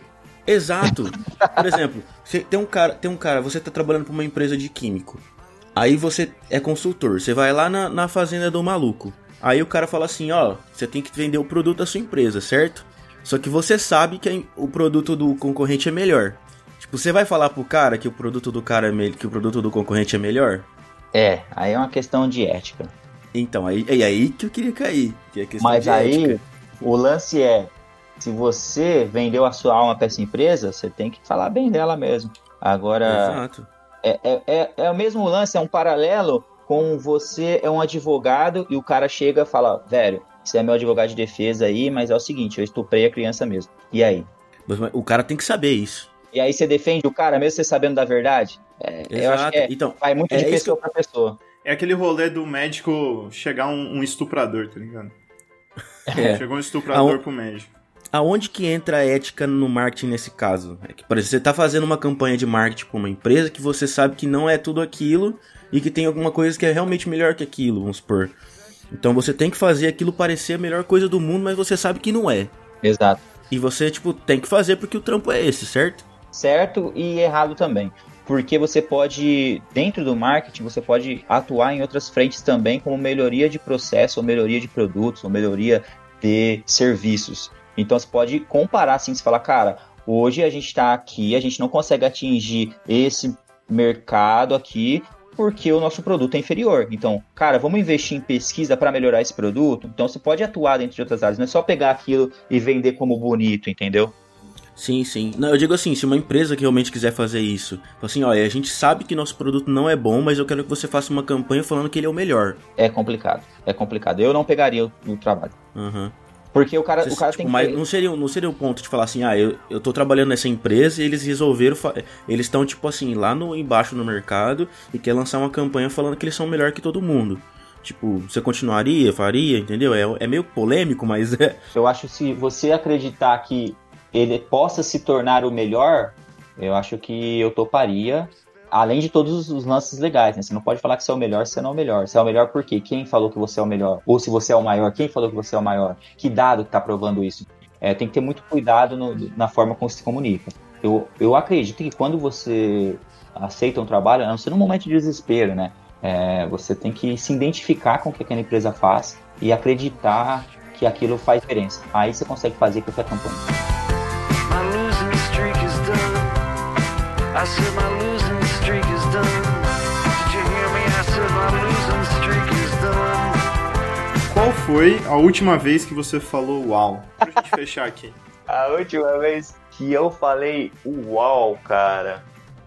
Exato. Por exemplo, você tem um cara, tem um cara, você tá trabalhando pra uma empresa de químico. Aí você é consultor, você vai lá na, na fazenda do maluco. Aí o cara fala assim, ó, você tem que vender o produto da sua empresa, certo? Só que você sabe que o produto do concorrente é melhor. Tipo, você vai falar pro cara que o produto do cara é me- que o produto do concorrente é melhor? É, aí é uma questão de ética. Então, aí é aí que eu queria cair. Que é questão Mas aí, ética. o lance é: se você vendeu a sua alma pra essa empresa, você tem que falar bem dela mesmo. Agora, Exato. É, é, é, é o mesmo lance, é um paralelo com você é um advogado e o cara chega e fala, velho, você é meu advogado de defesa aí, mas é o seguinte, eu estuprei a criança mesmo. E aí? Mas, mas o cara tem que saber isso. E aí você defende o cara, mesmo você sabendo da verdade? É, eu acho que é, Então, vai muito é de pessoa pra pessoa. É aquele rolê do médico chegar um, um estuprador, tá ligado? É. Chegou um estuprador Aon- pro médico. Aonde que entra a ética no marketing nesse caso? É que, por exemplo, você tá fazendo uma campanha de marketing pra uma empresa que você sabe que não é tudo aquilo e que tem alguma coisa que é realmente melhor que aquilo, vamos supor. Então você tem que fazer aquilo parecer a melhor coisa do mundo, mas você sabe que não é. Exato. E você, tipo, tem que fazer porque o trampo é esse, certo? certo e errado também. Porque você pode, dentro do marketing, você pode atuar em outras frentes também, como melhoria de processo, ou melhoria de produtos, ou melhoria de serviços. Então você pode comparar assim, você fala, cara, hoje a gente está aqui, a gente não consegue atingir esse mercado aqui porque o nosso produto é inferior. Então, cara, vamos investir em pesquisa para melhorar esse produto. Então você pode atuar dentro de outras áreas, não é só pegar aquilo e vender como bonito, entendeu? Sim, sim. Não, eu digo assim, se uma empresa que realmente quiser fazer isso, assim, olha, a gente sabe que nosso produto não é bom, mas eu quero que você faça uma campanha falando que ele é o melhor. É complicado. É complicado. Eu não pegaria o, o trabalho. Aham. Porque o cara, Você- o cara tipo, tem mas que. não seria, não seria o ponto de falar assim, ah, eu, eu tô trabalhando nessa empresa e eles resolveram. fa- Eles estão, tipo assim, lá no, embaixo no mercado e quer lançar uma campanha falando que eles são melhor que todo mundo. Tipo, você continuaria, faria, entendeu? É, é meio polêmico, mas é. Eu acho que se você acreditar que ele possa se tornar o melhor, eu acho que eu toparia. Além de todos os lances legais, né? Você não pode falar que você é o melhor se você não é o melhor. Você é o melhor por quê? Quem falou que você é o melhor? Ou se você é o maior, quem falou que você é o maior? Que dado que tá provando isso? É, tem que ter muito cuidado no- na forma como se comunica. Eu, eu acredito que quando você aceita um trabalho, não ser num momento de desespero, né? É, você tem que se identificar com o que aquela empresa faz e acreditar que aquilo faz diferença. Aí você consegue fazer qualquer campanha. Qual foi a última vez que você falou uau? Pra gente fechar aqui. A última vez que eu falei uau, cara,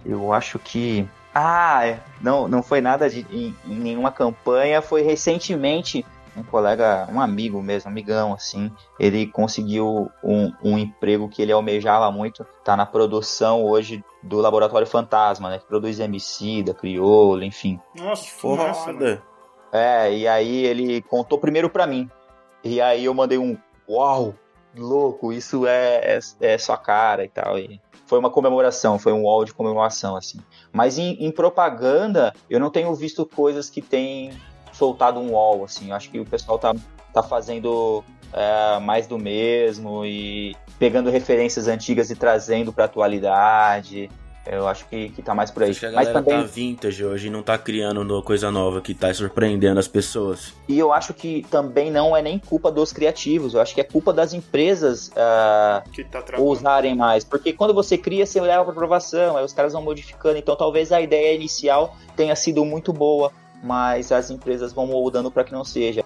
eu acho que. Ah, não, não foi nada de em, em nenhuma campanha, foi recentemente um colega, um amigo mesmo, amigão, assim, ele conseguiu um, um emprego que ele almejava muito, tá na produção hoje do Laboratório Fantasma, né, que produz MC, da Criolo, enfim. Nossa, que. Foda. É, e aí ele contou primeiro pra mim. E aí eu mandei um uau, louco, isso é, é, é sua cara e tal. E foi uma comemoração, foi um uau de comemoração, assim. Mas em, em propaganda, eu não tenho visto coisas que tem soltado um uau, assim. Eu acho que o pessoal tá, tá fazendo é, mais do mesmo e pegando referências antigas e trazendo pra atualidade. Eu acho que, que tá mais por aí. Acho que a Mas galera também tá vintage hoje e não tá criando no- coisa nova que tá surpreendendo as pessoas. E eu acho que também não é nem culpa dos criativos, eu acho que é culpa das empresas ah, Que tá usarem mais. Porque quando você cria, você leva para aprovação, aí os caras vão modificando. Então talvez a ideia inicial tenha sido muito boa, mas as empresas vão moldando para que não seja.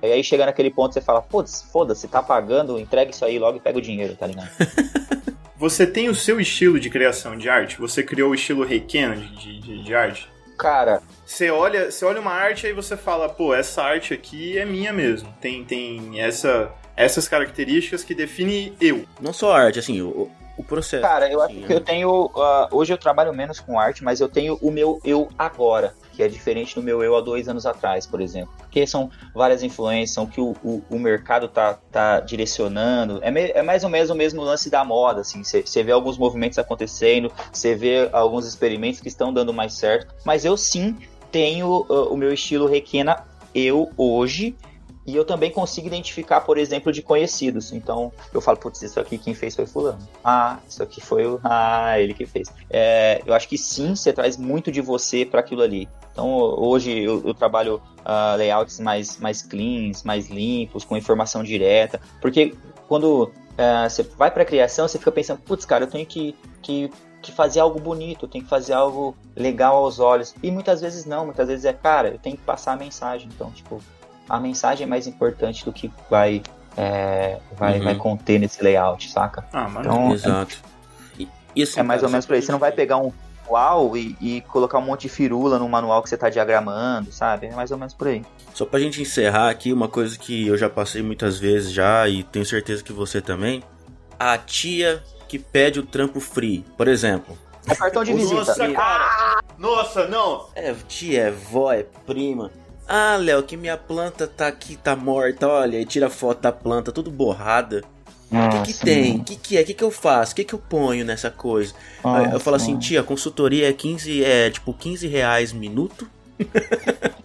E aí chega naquele ponto você fala, putz, foda-se, tá pagando, entrega isso aí logo e pega o dinheiro, tá ligado? Você tem o seu estilo de criação de arte? Você criou o estilo Requena de, de, de arte? Cara, Você olha, você olha uma arte e você fala, pô, essa arte aqui é minha mesmo. Tem, tem essa, essas características que definem eu. Não só a arte, assim, o, o processo. Cara, eu acho assim, que eu tenho. ah, hoje eu trabalho menos com arte, mas eu tenho o meu eu agora, que é diferente do meu eu há dois anos atrás, por exemplo. Porque são várias influências, são que o, o, o mercado tá, tá direcionando. É, me- é mais ou menos o mesmo lance da moda, assim. Você vê alguns movimentos acontecendo, você vê alguns experimentos que estão dando mais certo. Mas eu sim tenho ah, o meu estilo Requena eu hoje. E eu também consigo identificar, por exemplo, de conhecidos. Então, eu falo, putz, isso aqui quem fez foi fulano. Ah, isso aqui foi o. Ah, ele que fez. É, eu acho que sim, você traz muito de você para aquilo ali. Então, hoje eu, eu trabalho ah, layouts mais, mais cleans, mais limpos, com informação direta. Porque quando ah, você vai para criação, você fica pensando, putz, cara, eu tenho que, que, que fazer algo bonito, tenho que fazer algo legal aos olhos. E muitas vezes não, muitas vezes é, cara, eu tenho que passar a mensagem. Então, tipo, a mensagem é mais importante do que vai, é, vai, Uhum. vai conter nesse layout, saca? Ah, mano. Então, Exato. E, e assim, é mais ou menos por aí. Você não vai pegar um, manual e, e colocar um monte de firula no manual que você tá diagramando, sabe? É mais ou menos por aí. Só pra gente encerrar aqui, uma coisa que eu já passei muitas vezes já e tenho certeza que você também. A tia que pede o trampo free, por exemplo. É cartão de visita. Nossa, cara. Nossa, não. É tia, é vó, é prima. Ah, Léo, que minha planta tá aqui, tá morta, olha, e tira foto da planta, tudo borrada. O que, que Nossa, tem? O que, que é? O que, que eu faço? O que, que eu ponho nessa coisa? Aí eu Nossa, falo assim, mano. tia, consultoria é 15, é tipo 15 reais minuto.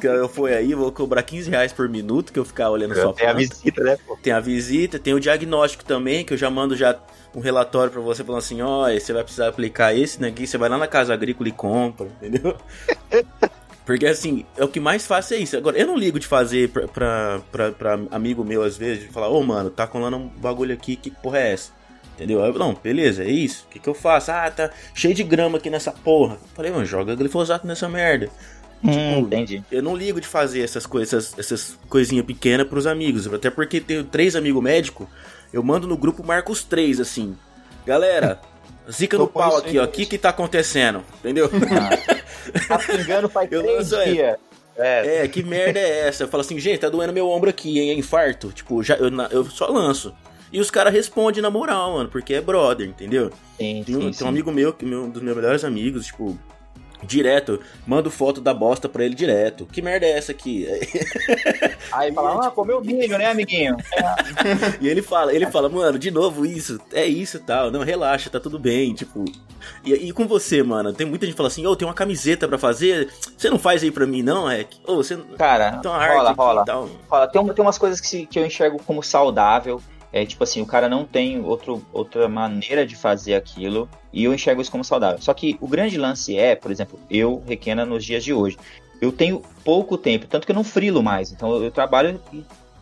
Que eu fui aí, vou cobrar 15 reais por minuto que eu ficar olhando sua Tem a planta. visita, né, pô? Tem a visita, tem o diagnóstico também, que eu já mando já um relatório pra você falando assim, ó, você vai precisar aplicar esse aqui, você vai lá na casa agrícola e compra, entendeu? Porque assim, é o que mais fácil é isso. Agora, eu não ligo de fazer pra, pra, pra, pra amigo meu às vezes, de falar, ô mano, tá colando um bagulho aqui, que porra é essa? Entendeu? Eu, não, beleza, é isso. O que, que eu faço? Ah, tá cheio de grama aqui nessa porra. Falei, mano, joga glifosato nessa merda. Hum, entendi. Eu não ligo de fazer essas coisas, essas coisinhas pequenas pros amigos. Até porque tenho três amigos médicos, eu mando no grupo marco os três, assim. Galera, zica no pau aqui, ó. O que que tá acontecendo? Entendeu? Tá pingando faz Eu três lanço dias. É, É, que merda é essa? Eu falo assim, gente, tá doendo meu ombro aqui, hein? É infarto. Tipo, já, eu, eu só lanço. E os caras respondem na moral, mano, porque é brother, entendeu? sim, Tem um, sim, tem sim. um amigo meu, que meu, um dos meus melhores amigos, tipo, direto, mando foto da bosta pra ele direto. Que merda é essa aqui? Aí fala, ah, comeu milho, né, amiguinho? E ele fala, ele fala, mano, de novo isso, é isso e tal, não, relaxa, tá tudo bem, tipo. E, e com você, mano, tem muita gente que fala assim, ô, tem uma camiseta pra fazer, você não faz aí pra mim, não, é? Ô, você Cara, tem uma arte rola, rola. tal. Rola. Tem, tem umas coisas que, que eu enxergo como saudável. É tipo assim, o cara não tem outro, outra maneira de fazer aquilo e eu enxergo isso como saudável. Só que o grande lance é, por exemplo, eu, Requena, nos dias de hoje, eu tenho pouco tempo, tanto que eu não frilo mais. Então eu trabalho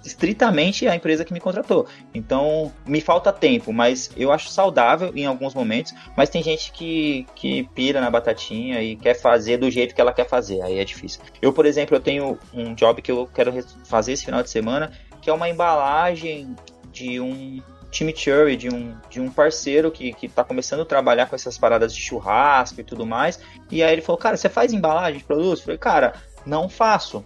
estritamente a empresa que me contratou. Então me falta tempo, mas eu acho saudável em alguns momentos. Mas tem gente que, que pira na batatinha e quer fazer do jeito que ela quer fazer. Aí é difícil. Eu, por exemplo, eu tenho um job que eu quero fazer esse final de semana, que é uma embalagem de um chimichurri, de um, de um parceiro que, que tá começando a trabalhar com essas paradas de churrasco e tudo mais. E aí ele falou, cara, você faz embalagem de produtos? Eu falei, cara, não faço.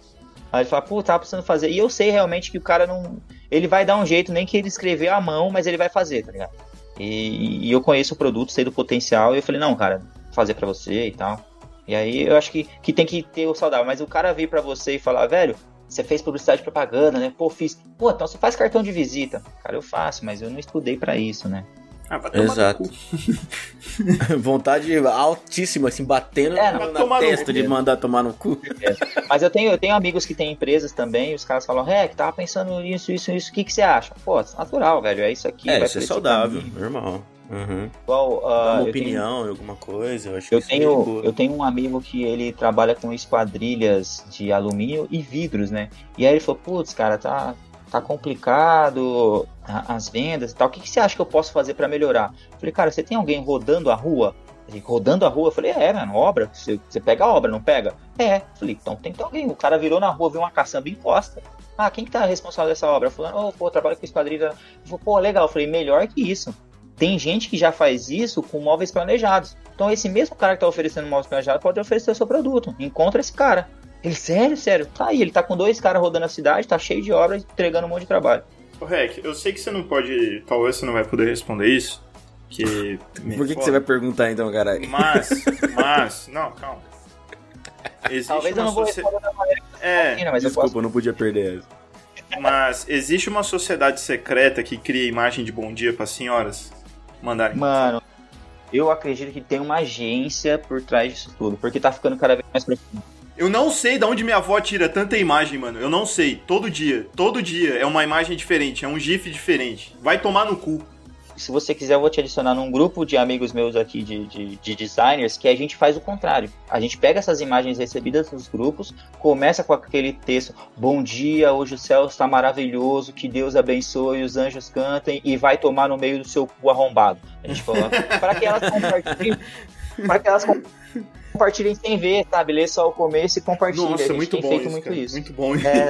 Aí ele falou, pô, tava precisando fazer. E eu sei realmente que o cara não. Ele vai dar um jeito, nem que ele escrever à mão, mas ele vai fazer, tá ligado? E, e eu conheço o produto, sei do potencial, e eu falei, não, cara, fazer pra você e tal. E aí eu acho que, que tem que ter o saudável. Mas o cara vir pra você e falar, velho, você fez publicidade e propaganda, né? Pô, fiz. Pô, então você faz cartão de visita. Cara, eu faço, mas eu não estudei pra isso, né? Ah, vai tomar no Exato. cu. Vontade altíssima, assim, batendo É, na, na testa de mandar tomar no cu. Mas eu tenho, eu tenho amigos que têm empresas também, e os caras falam, é, que tava pensando nisso, isso, isso, o que, que você acha? Pô, é natural, velho, é isso aqui. É, vai isso é saudável, normal. Uhum. Igual, Dá ah, uma tenho- opinião em alguma coisa, eu Eu é tenho, boa. eu tenho um amigo que ele trabalha com esquadrilhas de alumínio e vidros, né? E aí ele falou, putz, cara, tá, tá complicado as vendas e tal. O que, que você acha que eu posso fazer pra melhorar? Eu falei, cara, você tem alguém rodando a rua? Ele, rodando a rua? Eu falei, é, mano, obra. Você, você pega a obra, não pega? É. Eu falei, então tem que ter alguém. O cara virou na rua, viu uma caçamba e encosta. Ah, quem que tá responsável dessa obra? Falando, oh, pô, trabalho com esquadrilha. Eu falei, pô, legal. Eu falei, melhor que isso. Tem gente que já faz isso com móveis planejados. Então esse mesmo cara que tá oferecendo móveis planejados pode oferecer o seu produto. Encontra esse cara. Ele, sério, sério, tá aí. Ele tá com dois caras rodando a cidade, tá cheio de obra, entregando um monte de trabalho. Ô, Rec, eu sei que você não pode. Talvez você não vai poder responder isso. Que. Por que, que você vai perguntar então, caralho? Mas, mas. Não, calma. Existe Talvez eu uma não vou socie- responder da maneira que você É, imagina, mas Desculpa, eu posso. não podia perder essa. mas existe uma sociedade secreta que cria imagem de bom dia para senhoras mandarem. Mano, eu acredito que tem uma agência por trás disso tudo, porque tá ficando cada vez mais profundo. Eu não sei de onde minha avó tira tanta imagem, mano. Eu não sei. Todo dia, todo dia é uma imagem diferente, é um gif diferente. Vai tomar no cu. Se você quiser, eu vou te adicionar num grupo de amigos meus aqui de, de, de designers que a gente faz o contrário. A gente pega essas imagens recebidas nos grupos, começa com aquele texto: Bom dia, hoje o céu está maravilhoso, que Deus abençoe, os anjos cantem e vai tomar no meio do seu cu arrombado. A gente coloca para que elas compartilhem. Para que elas com- compartilhem sem ver, sabe? Lê só o começo e compartilha. a Nossa, gente muito tem bom feito isso, muito cara. isso. Muito bom É,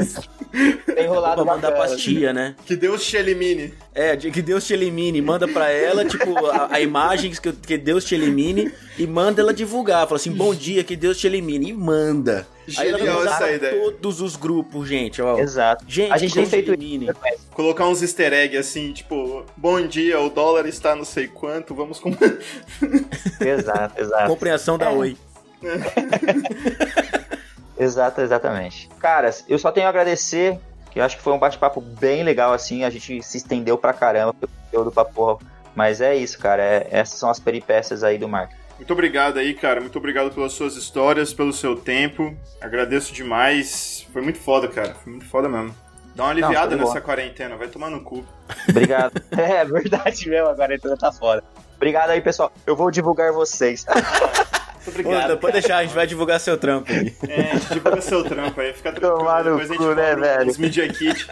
tem rolado Pra mandar bacana. pras tia, né? Que Deus te elimine. É, que Deus te elimine. Manda pra ela, tipo, a, a imagem que, que Deus te elimine e manda ela divulgar. Fala assim, bom dia, que Deus te elimine. E manda. Aí ela vai Genial mandar essa pra ideia. todos os grupos, gente. Ó. Exato. Gente, a gente tem feito isso. Colocar uns easter egg assim, tipo, bom dia, o dólar está não sei quanto, vamos com. Exato, exato. Compreensão da É. Oi. Exato, exatamente. Caras, eu só tenho a agradecer, que eu acho que foi um bate-papo bem legal, assim, a gente se estendeu pra caramba, pra porra. Mas é isso, cara, é- essas são as peripécias aí do marketing. Muito obrigado aí, cara. Muito obrigado pelas suas histórias, pelo seu tempo. Agradeço demais. Foi muito foda, cara. Foi muito foda mesmo. Dá uma aliviada bom. nessa quarentena, vai tomar no cu. Obrigado. é verdade mesmo, agora então tá foda. Obrigado aí, pessoal. Eu vou divulgar vocês. Muito obrigado. pode deixar, a gente vai divulgar seu trampo aí. É, a gente divulga seu trampo aí, fica tranquilo. Tomar no Depois a gente cu, né, velho? Os Media Kit.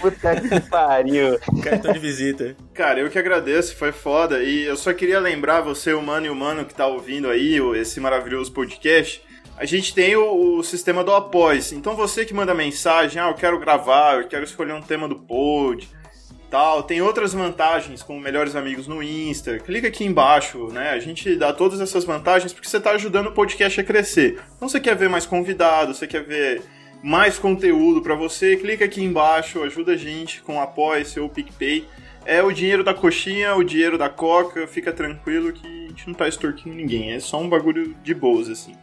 Puta que pariu. Cartão de visita. Cara, eu que agradeço, foi foda. E eu só queria lembrar você, humano e humano que tá ouvindo aí esse maravilhoso podcast. A gente tem o, o sistema do Após. Então você que manda mensagem, ah, eu quero gravar, eu quero escolher um tema do pod, tal. Tem outras vantagens, como melhores amigos no Insta. Clica aqui embaixo, né? A gente dá todas essas vantagens porque você tá ajudando o podcast a crescer. Então você quer ver mais convidados, você quer ver mais conteúdo pra você, clica aqui embaixo, ajuda a gente com o Apoia, seu PicPay. É o dinheiro da coxinha, o dinheiro da coca, fica tranquilo que a gente não tá extorquindo ninguém, é só um bagulho de boas, assim.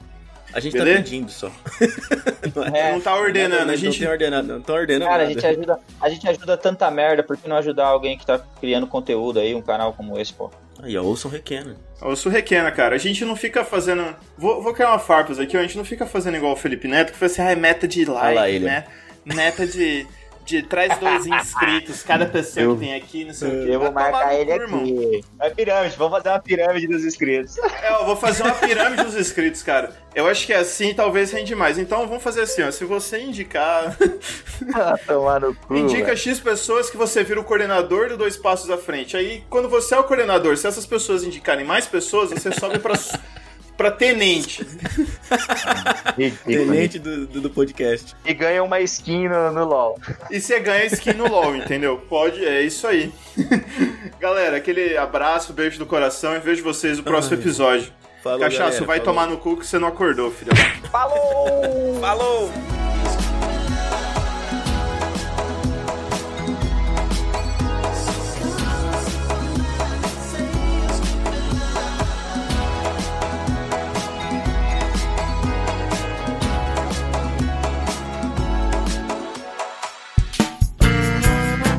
A gente Beleza? tá pedindo só. É, não tá ordenando, Nada, a gente... Não tem ordenado, não tá ordenando Cara, a nada. gente, ajuda, a gente ajuda tanta merda, por que não ajudar alguém que tá criando conteúdo aí, um canal como esse, pô? Aí, ó, ouçam Requena. Eu sou requena, cara. A gente não fica fazendo. Vou, vou criar uma farpas aqui, ó. A gente não fica fazendo igual o Felipe Neto, que foi assim, ah, é meta de like, lá ele. né? Meta de. De traz dois inscritos, cada pessoa Eu- que tem aqui, não sei o quê. Eu vou marcar no ele cu, irmão. aqui. É pirâmide, vamos fazer uma pirâmide dos inscritos. É, eu vou fazer uma pirâmide dos inscritos, cara. Eu acho que assim talvez rende mais. Então vamos fazer assim, ó. Se você indicar. Ah, Tomar no cu. indica velho. X pessoas que você vira o coordenador do dois passos à frente. Aí, quando você é o coordenador, se essas pessoas indicarem mais pessoas, você sobe pra. Pra tenente. Ridículo. Tenente do, do, do podcast. E ganha uma skin no, no LoL. E você ganha skin no LoL, entendeu? Pode, é isso aí. Galera, aquele abraço, beijo do coração e vejo vocês no próximo Ai. episódio. Falou, Cachaço, galera, vai falou. tomar no cu que você não acordou, filha. Falou! Falou!